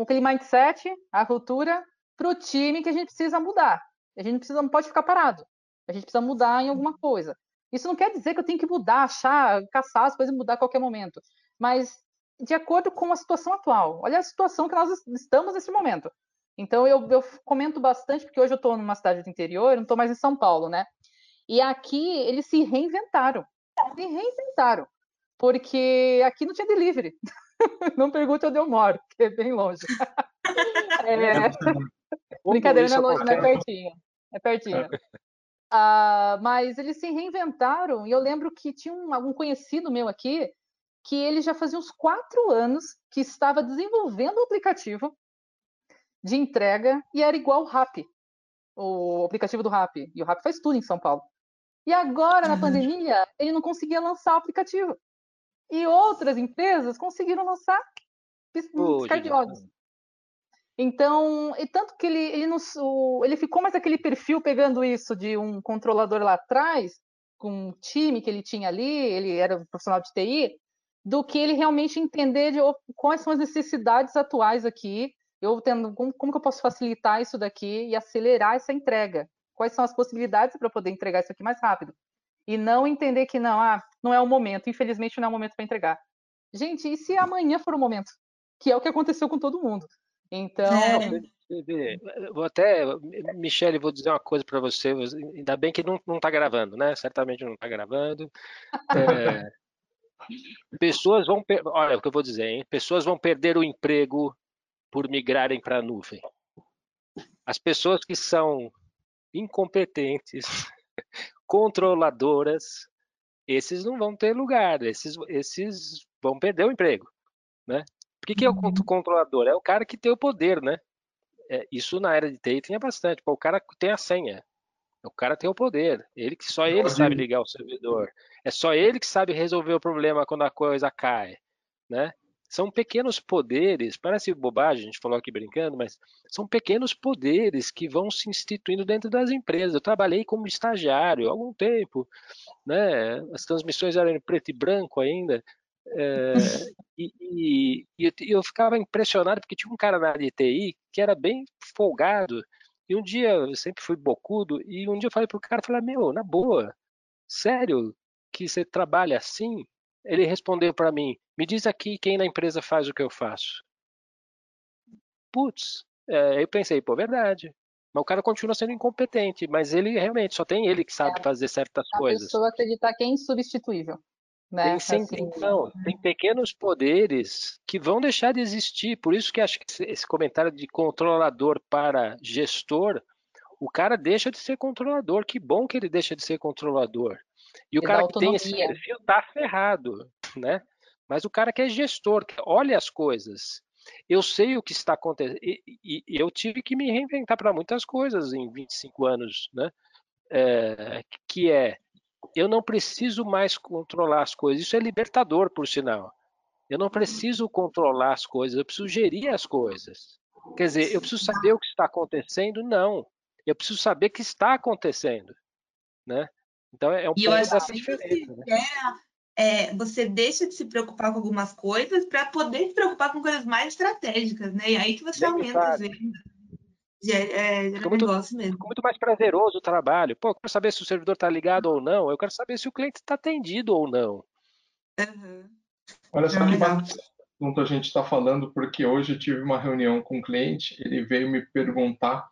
aquele mindset, a cultura para o time que a gente precisa mudar. A gente precisa, não pode ficar parado. A gente precisa mudar em alguma coisa. Isso não quer dizer que eu tenho que mudar, achar, caçar as coisas e mudar a qualquer momento. Mas de acordo com a situação atual. Olha a situação que nós estamos nesse momento. Então eu, eu comento bastante, porque hoje eu estou numa cidade do interior, eu não estou mais em São Paulo, né? E aqui eles se reinventaram. Se reinventaram. Porque aqui não tinha delivery. não pergunte onde eu moro, que é bem longe. é... Brincadeira, não é longe, não é pertinho. É pertinho. Uh, mas eles se reinventaram, e eu lembro que tinha um, algum conhecido meu aqui que ele já fazia uns quatro anos que estava desenvolvendo um aplicativo de entrega e era igual o Rap, o aplicativo do Rap. E o Rap faz tudo em São Paulo. E agora, na uhum. pandemia, ele não conseguia lançar o aplicativo. E outras empresas conseguiram lançar piscar de olhos. Então, e tanto que ele, ele, não, ele ficou mais aquele perfil pegando isso de um controlador lá atrás, com um time que ele tinha ali, ele era um profissional de TI, do que ele realmente entender de quais são as necessidades atuais aqui eu tendo como, como que eu posso facilitar isso daqui e acelerar essa entrega? Quais são as possibilidades para poder entregar isso aqui mais rápido? E não entender que não, ah, não é o momento, infelizmente não é o momento para entregar. Gente, e se amanhã for o momento? Que é o que aconteceu com todo mundo. Então. É. Vou até, Michele, vou dizer uma coisa para você. Ainda bem que não está gravando, né? Certamente não está gravando. É, pessoas vão, olha o que eu vou dizer, hein? Pessoas vão perder o emprego por migrarem para a nuvem. As pessoas que são incompetentes, controladoras, esses não vão ter lugar, esses, esses vão perder o emprego, né? Por que, que é o uhum. controlador? É o cara que tem o poder, né? É, isso na era de TI tinha bastante. Pô, o cara tem a senha, o cara tem o poder. Ele que só ele sabe ligar o servidor. É só ele que sabe resolver o problema quando a coisa cai. né? São pequenos poderes, parece bobagem, a gente falou aqui brincando, mas são pequenos poderes que vão se instituindo dentro das empresas. Eu trabalhei como estagiário há algum tempo, né? As transmissões eram em preto e branco ainda, é, e, e, e, eu ficava impressionado porque tinha um cara na área de TI que era bem folgado. E um dia eu sempre fui bocudo e um dia eu falei pro cara, falei, meu, na boa, sério que você trabalha assim? Ele respondeu para mim, me diz aqui quem na empresa faz o que eu faço. Putz, é, eu pensei, pô, verdade. Mas o cara continua sendo incompetente, mas ele realmente só tem ele que sabe é, fazer certas a coisas. A pessoa acreditar que é insubstituível. Né? Tem, assim, então, tem pequenos poderes que vão deixar de existir. Por isso que acho que esse comentário de controlador para gestor, o cara deixa de ser controlador. Que bom que ele deixa de ser controlador. E o cara que tem esse perfil tá ferrado, né? Mas o cara que é gestor, que olha as coisas. Eu sei o que está acontecendo. E, e, e eu tive que me reinventar para muitas coisas em 25 anos, né? É, que é eu não preciso mais controlar as coisas. Isso é libertador, por sinal. Eu não preciso controlar as coisas, eu preciso gerir as coisas. Quer dizer, eu preciso saber o que está acontecendo? Não. Eu preciso saber o que está acontecendo. Né? Então é um e pouco dessa diferença. Né? É, você deixa de se preocupar com algumas coisas para poder se preocupar com coisas mais estratégicas, né? E aí que você Bem aumenta as vendas. É, é, fica, muito, mesmo. fica muito mais prazeroso o trabalho. Pô, eu quero saber se o servidor está ligado ou não. Eu quero saber se o cliente está atendido ou não. Uhum. Olha só que assunto a gente está falando, porque hoje eu tive uma reunião com um cliente, ele veio me perguntar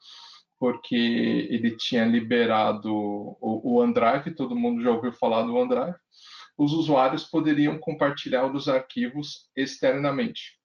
porque ele tinha liberado o, o OneDrive, todo mundo já ouviu falar do OneDrive, os usuários poderiam compartilhar os arquivos externamente.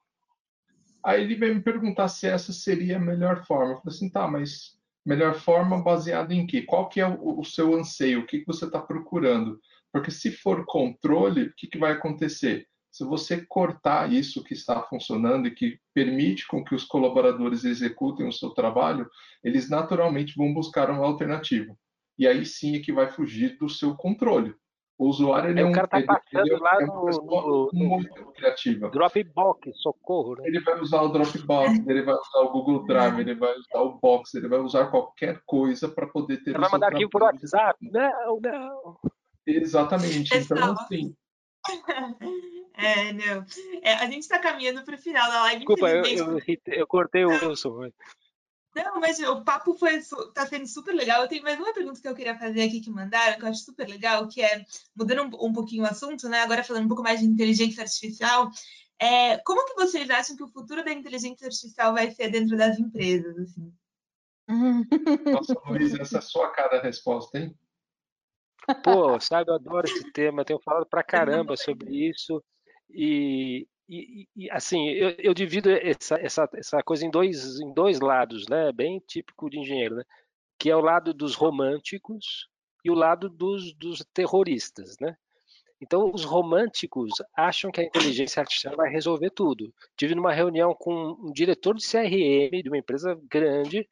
Aí ele veio me perguntar se essa seria a melhor forma. Eu falei assim, tá, mas melhor forma baseada em quê? Qual que é o, o seu anseio? O que, que você está procurando? Porque se for controle, o que, que vai acontecer? Se você cortar isso que está funcionando e que permite com que os colaboradores executem o seu trabalho, eles naturalmente vão buscar uma alternativa. E aí sim é que vai fugir do seu controle. O usuário ele é, um, o cara tá passando ele, lá é no, muito criativa. Dropbox, socorro. Né? Ele vai usar o Dropbox, ele vai usar o Google Drive, ele vai usar o Box, ele vai usar qualquer coisa para poder ter. Ele vai mandar arquivo por WhatsApp? Não, não. Exatamente. Então, assim. É, não. É, a gente está caminhando para o final da live. Desculpa, eu, eu, eu, cortei o Wilson. Não, mas o papo foi tá sendo super legal. Eu tenho mais uma pergunta que eu queria fazer aqui que mandaram, que eu acho super legal, que é mudando um, um pouquinho o assunto, né? Agora falando um pouco mais de inteligência artificial. É, como que vocês acham que o futuro da inteligência artificial vai ser dentro das empresas? Assim? Nossa, Luiz, essa é a sua cara a resposta, hein? Pô, sabe, eu adoro esse tema, tenho falado pra caramba sobre isso. E, e, e, assim, eu, eu divido essa, essa, essa coisa em dois, em dois lados, né? Bem típico de engenheiro, né? Que é o lado dos românticos e o lado dos, dos terroristas, né? Então, os românticos acham que a inteligência artificial vai resolver tudo. Tive numa reunião com um diretor de CRM de uma empresa grande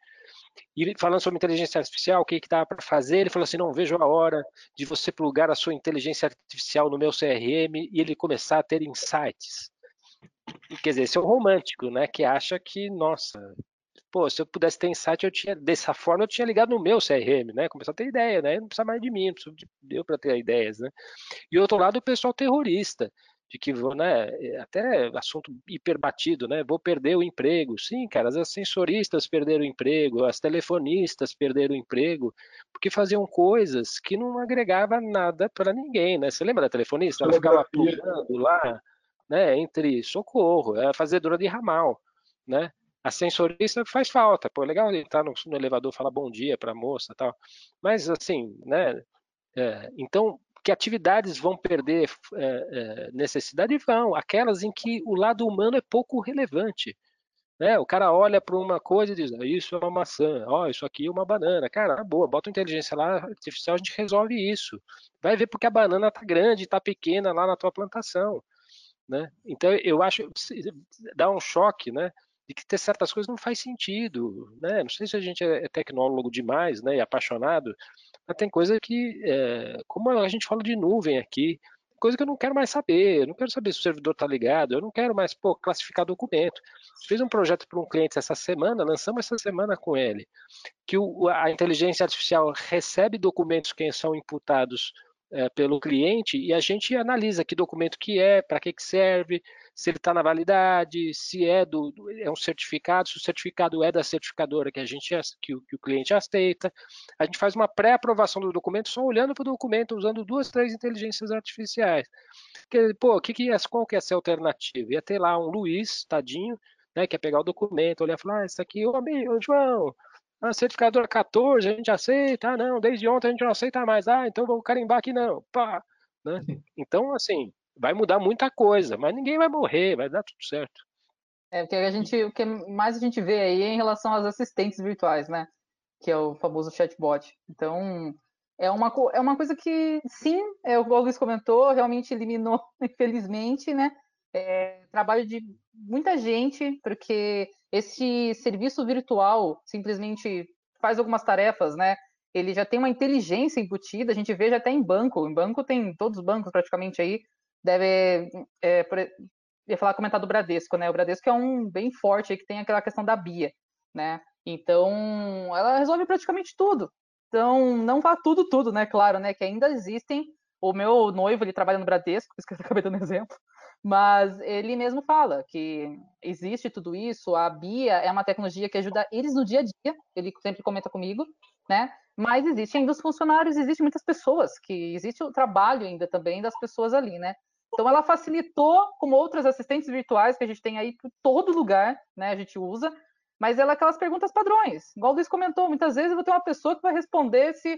e falando sobre inteligência artificial, o que que para fazer, ele falou assim, não vejo a hora de você plugar a sua inteligência artificial no meu CRM e ele começar a ter insights. Quer dizer, esse é o romântico, né? Que acha que, nossa, pô, se eu pudesse ter insight, eu tinha, dessa forma, eu tinha ligado no meu CRM, né? Começar a ter ideia, né? Não precisa mais de mim, não precisa de eu para ter ideias, né? E outro lado, o pessoal terrorista, de que, né, até assunto hiperbatido, né? Vou perder o emprego. Sim, cara, as ascensoristas perderam o emprego, as telefonistas perderam o emprego, porque faziam coisas que não agregava nada para ninguém, né? Você lembra da telefonista? Ela ficava pulando lá, né, entre socorro, é a fazedora de ramal, né? A sensorista faz falta, pô, é legal entrar no, no elevador falar bom dia para a moça tal, mas assim, né? É, então, que atividades vão perder é, é, necessidade? Vão, aquelas em que o lado humano é pouco relevante. Né? O cara olha para uma coisa e diz: ah, Isso é uma maçã, ó, isso aqui é uma banana. Cara, boa, bota inteligência lá artificial, a gente resolve isso. Vai ver porque a banana está grande, está pequena lá na tua plantação. Né? Então eu acho dá um choque, né? De que ter certas coisas não faz sentido, né? Não sei se a gente é, é tecnólogo demais, né? E apaixonado, mas tem coisa que, é, como a gente fala de nuvem aqui, coisa que eu não quero mais saber, eu não quero saber se o servidor está ligado, eu não quero mais pô, classificar documento. Fiz um projeto para um cliente essa semana, lançamos essa semana com ele, que o, a inteligência artificial recebe documentos que são imputados é, pelo cliente e a gente analisa que documento que é, para que, que serve, se ele está na validade, se é do é um certificado, se o certificado é da certificadora que a gente que o, que o cliente aceita. A gente faz uma pré-aprovação do documento só olhando para o documento, usando duas, três inteligências artificiais. Que, pô, que que é, qual que é essa alternativa? Ia ter lá um Luiz, tadinho, né, que ia pegar o documento, olhar e falar, ah, isso aqui, ô amigo, João, a certificadora 14, a gente aceita, ah, não, desde ontem a gente não aceita mais, ah, então vamos carimbar aqui não, pá. Né? Então, assim, vai mudar muita coisa, mas ninguém vai morrer, vai dar tudo certo. É, o que a gente, o que mais a gente vê aí é em relação às assistentes virtuais, né? Que é o famoso chatbot. Então, é uma, é uma coisa que, sim, é, o Luiz comentou, realmente eliminou, infelizmente, né? É, trabalho de muita gente, porque esse serviço virtual simplesmente faz algumas tarefas, né? Ele já tem uma inteligência embutida, a gente vê já até em banco. Em banco tem todos os bancos praticamente aí, deve. É, por, ia falar comentar do Bradesco, né? O Bradesco é um bem forte aí que tem aquela questão da BIA, né? Então, ela resolve praticamente tudo. Então, não vá tudo, tudo, né? Claro, né? Que ainda existem. O meu noivo, ele trabalha no Bradesco, por isso que eu acabei dando exemplo. Mas ele mesmo fala que existe tudo isso, a BIA é uma tecnologia que ajuda eles no dia a dia, ele sempre comenta comigo, né? Mas existe ainda os funcionários, existem muitas pessoas, que existe o trabalho ainda também das pessoas ali, né? Então ela facilitou, como outras assistentes virtuais que a gente tem aí por todo lugar, né? A gente usa, mas ela é aquelas perguntas padrões. Igual o Luiz comentou, muitas vezes eu vou ter uma pessoa que vai responder se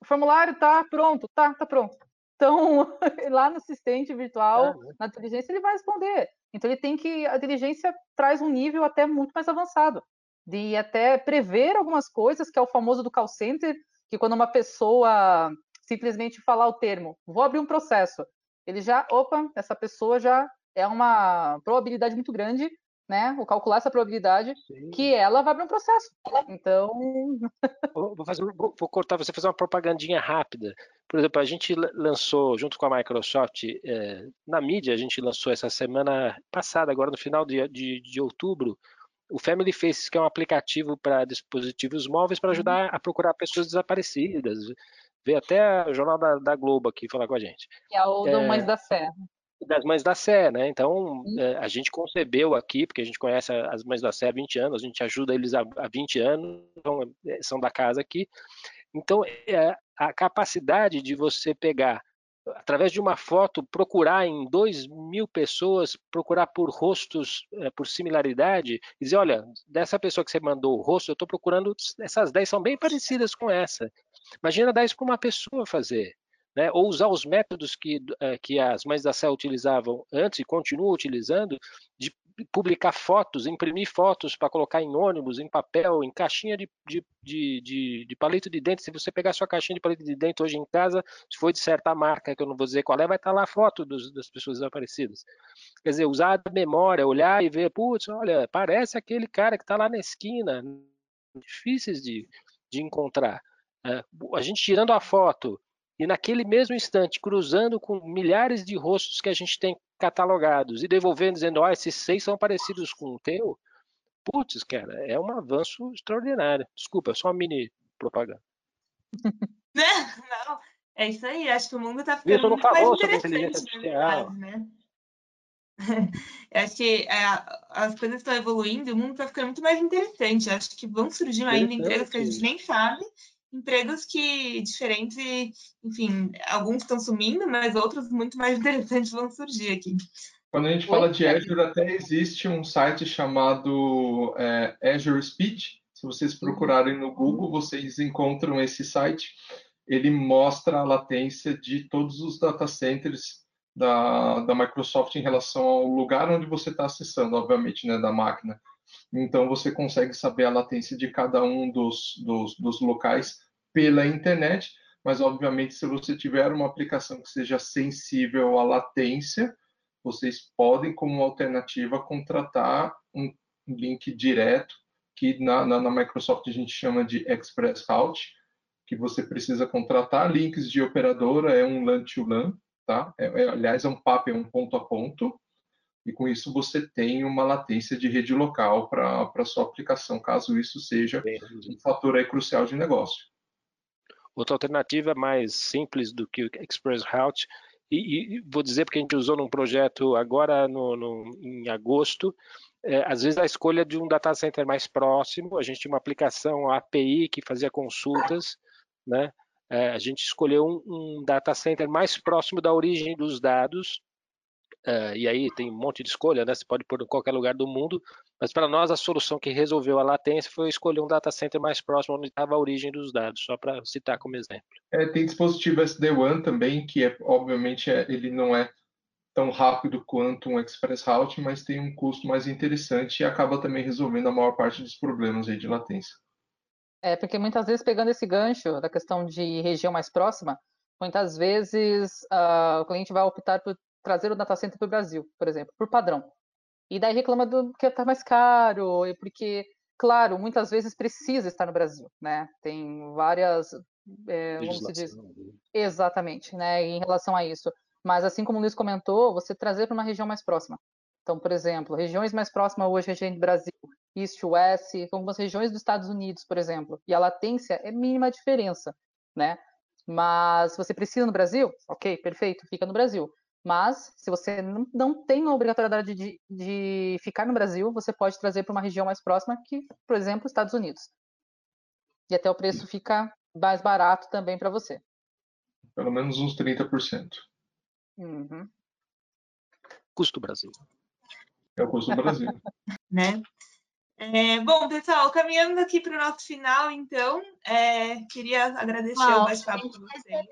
o formulário tá pronto, tá, tá pronto. Então, lá no assistente virtual, é, na inteligência, ele vai responder. Então, ele tem que. A inteligência traz um nível até muito mais avançado, de até prever algumas coisas, que é o famoso do call center, que quando uma pessoa simplesmente falar o termo, vou abrir um processo, ele já, opa, essa pessoa já é uma probabilidade muito grande né, vou calcular essa probabilidade Sim. que ela vai para um processo. Então. Vou, fazer, vou, vou, cortar você fazer uma propagandinha rápida. Por exemplo, a gente lançou, junto com a Microsoft, é, na mídia, a gente lançou essa semana passada, agora no final de, de, de outubro, o Family Faces, que é um aplicativo para dispositivos móveis para ajudar uhum. a procurar pessoas desaparecidas. Veio até o Jornal da, da Globo aqui falar com a gente. Que é o do é, Mães da Fé das Mães da Sé, né? Então, é, a gente concebeu aqui, porque a gente conhece as Mães da Sé há 20 anos, a gente ajuda eles há, há 20 anos, são, é, são da casa aqui. Então, é, a capacidade de você pegar, através de uma foto, procurar em 2 mil pessoas, procurar por rostos, é, por similaridade, e dizer, olha, dessa pessoa que você mandou o rosto, eu estou procurando, essas 10 são bem parecidas com essa. Imagina dar isso para uma pessoa fazer né, ou usar os métodos que, eh, que as mães da Sé utilizavam antes e continuam utilizando, de publicar fotos, imprimir fotos para colocar em ônibus, em papel, em caixinha de, de, de, de, palito de dente. Se você pegar sua caixinha de palito de dente hoje em casa, se for de certa marca, que eu não vou dizer qual é, vai estar tá lá a foto dos, das pessoas desaparecidas. Quer dizer, usar a memória, olhar e ver, putz, olha, parece aquele cara que está lá na esquina, difíceis de, de encontrar. É, a gente tirando a foto, e naquele mesmo instante, cruzando com milhares de rostos que a gente tem catalogados e devolvendo, dizendo, ó, oh, esses seis são parecidos com o teu, putz, cara, é um avanço extraordinário. Desculpa, é só uma mini propaganda. Não, é isso aí, acho que o mundo está ficando muito mais interessante, verdade, né? acho que é, as coisas estão evoluindo o mundo está ficando muito mais interessante. Acho que vão surgir ainda empregos que a gente nem sabe empregos que diferentes, enfim, alguns estão sumindo, mas outros muito mais interessantes vão surgir aqui. Quando a gente fala de Azure, até existe um site chamado é, Azure Speech. Se vocês procurarem no Google, vocês encontram esse site. Ele mostra a latência de todos os data centers da, da Microsoft em relação ao lugar onde você está acessando, obviamente, né, da máquina. Então, você consegue saber a latência de cada um dos, dos, dos locais pela internet, mas, obviamente, se você tiver uma aplicação que seja sensível à latência, vocês podem, como alternativa, contratar um link direto, que na, na, na Microsoft a gente chama de Express Route, que você precisa contratar links de operadora, é um LAN to LAN, tá? É, é, aliás, é um PAP, é um ponto a ponto, e com isso você tem uma latência de rede local para a sua aplicação, caso isso seja um fator aí crucial de negócio. Outra alternativa mais simples do que o Express Route, e, e vou dizer porque a gente usou num projeto agora no, no, em agosto, é, às vezes a escolha de um data center mais próximo, a gente tinha uma aplicação API que fazia consultas, né? É, a gente escolheu um, um, data center mais próximo da origem dos dados, é, e aí tem um monte de escolha, né? Você pode pôr em qualquer lugar do mundo, mas para nós a solução que resolveu a latência foi escolher um data center mais próximo onde estava a origem dos dados, só para citar como exemplo. É, tem dispositivo SD-WAN também, que é, obviamente é, ele não é tão rápido quanto um Express Route, mas tem um custo mais interessante e acaba também resolvendo a maior parte dos problemas aí de latência. É, porque muitas vezes, pegando esse gancho da questão de região mais próxima, muitas vezes uh, o cliente vai optar por trazer o data center para o Brasil, por exemplo, por padrão. E daí reclama do que está mais caro, porque, claro, muitas vezes precisa estar no Brasil, né? Tem várias, é, vamos dizer, exatamente, né? Em relação a isso. Mas assim como o Luiz comentou, você trazer para uma região mais próxima. Então, por exemplo, regiões mais próximas hoje, região do Brasil, East, West, algumas regiões dos Estados Unidos, por exemplo, e a latência é mínima a diferença, né? Mas se você precisa no Brasil, ok, perfeito, fica no Brasil. Mas se você não, não tem a obrigatoriedade de, de ficar no Brasil, você pode trazer para uma região mais próxima, que, por exemplo, Estados Unidos. E até o preço fica mais barato também para você. Pelo menos uns 30%. Uhum. Custo Brasil. É o custo do Brasil. né? É, bom, pessoal, caminhando aqui para o nosso final, então, é, queria agradecer Nossa, o bate-papo com vocês.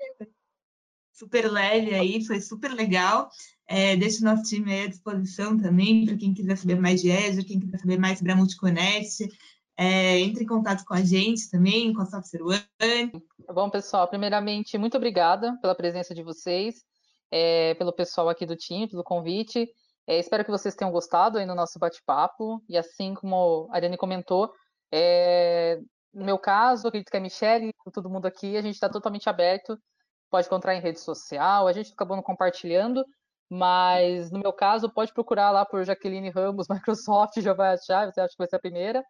Super leve aí, foi super legal. É, deixo o nosso time à disposição também para quem quiser saber mais de Azure, quem quiser saber mais sobre a Multiconnect. É, entre em contato com a gente também, com a Software One. Bom, pessoal, primeiramente, muito obrigada pela presença de vocês é, pelo pessoal aqui do time, pelo convite. É, espero que vocês tenham gostado aí no nosso bate-papo. E assim como a Ariane comentou, é, no meu caso, acredito que a Michelle, todo mundo aqui, a gente está totalmente aberto. Pode encontrar em rede social, a gente acabou não compartilhando, mas no meu caso, pode procurar lá por Jaqueline Ramos, Microsoft, já vai achar, você acha que vai ser a primeira.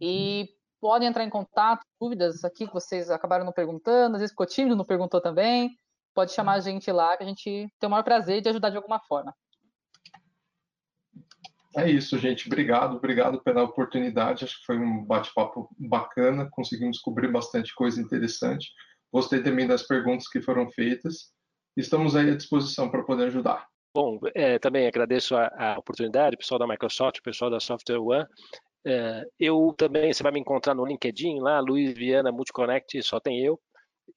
E podem entrar em contato, dúvidas aqui que vocês acabaram não perguntando, às vezes ficou tímido, não perguntou também pode chamar a gente lá, que a gente tem o maior prazer de ajudar de alguma forma. É isso, gente. Obrigado, obrigado pela oportunidade. Acho que foi um bate-papo bacana, conseguimos descobrir bastante coisa interessante. Gostei também das perguntas que foram feitas. Estamos aí à disposição para poder ajudar. Bom, é, também agradeço a, a, oportunidade, pessoal da Microsoft, pessoal da Software One. É, eu também, você vai me encontrar no LinkedIn lá, Luiz Viana Multiconnect, só tem eu.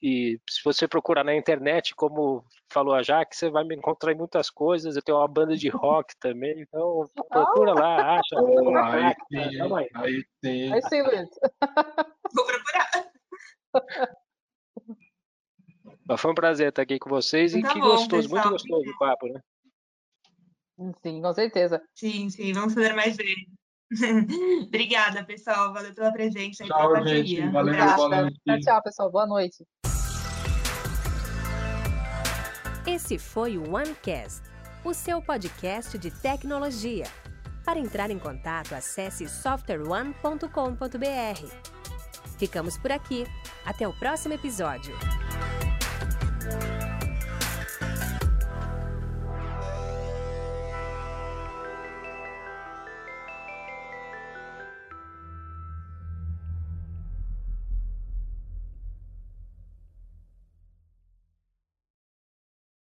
E se você procurar na internet, como falou a Jaque, você vai me encontrar em muitas coisas. Eu tenho uma banda de rock também, então procura lá, acha. Oh, aí, sim, aí. aí sim. Aí sim, Luiz. Vou procurar. Mas foi um prazer estar aqui com vocês e tá que bom, gostoso, pessoal. muito gostoso o papo, né? Sim, com certeza. Sim, sim, vamos fazer mais vezes. Obrigada, pessoal. Valeu pela presença. Tchau, gente. Valeu. Tchau, tchau, pessoal. Boa noite. Esse foi o OneCast, o seu podcast de tecnologia. Para entrar em contato, acesse softwareone.com.br. Ficamos por aqui. Até o próximo episódio. Bye.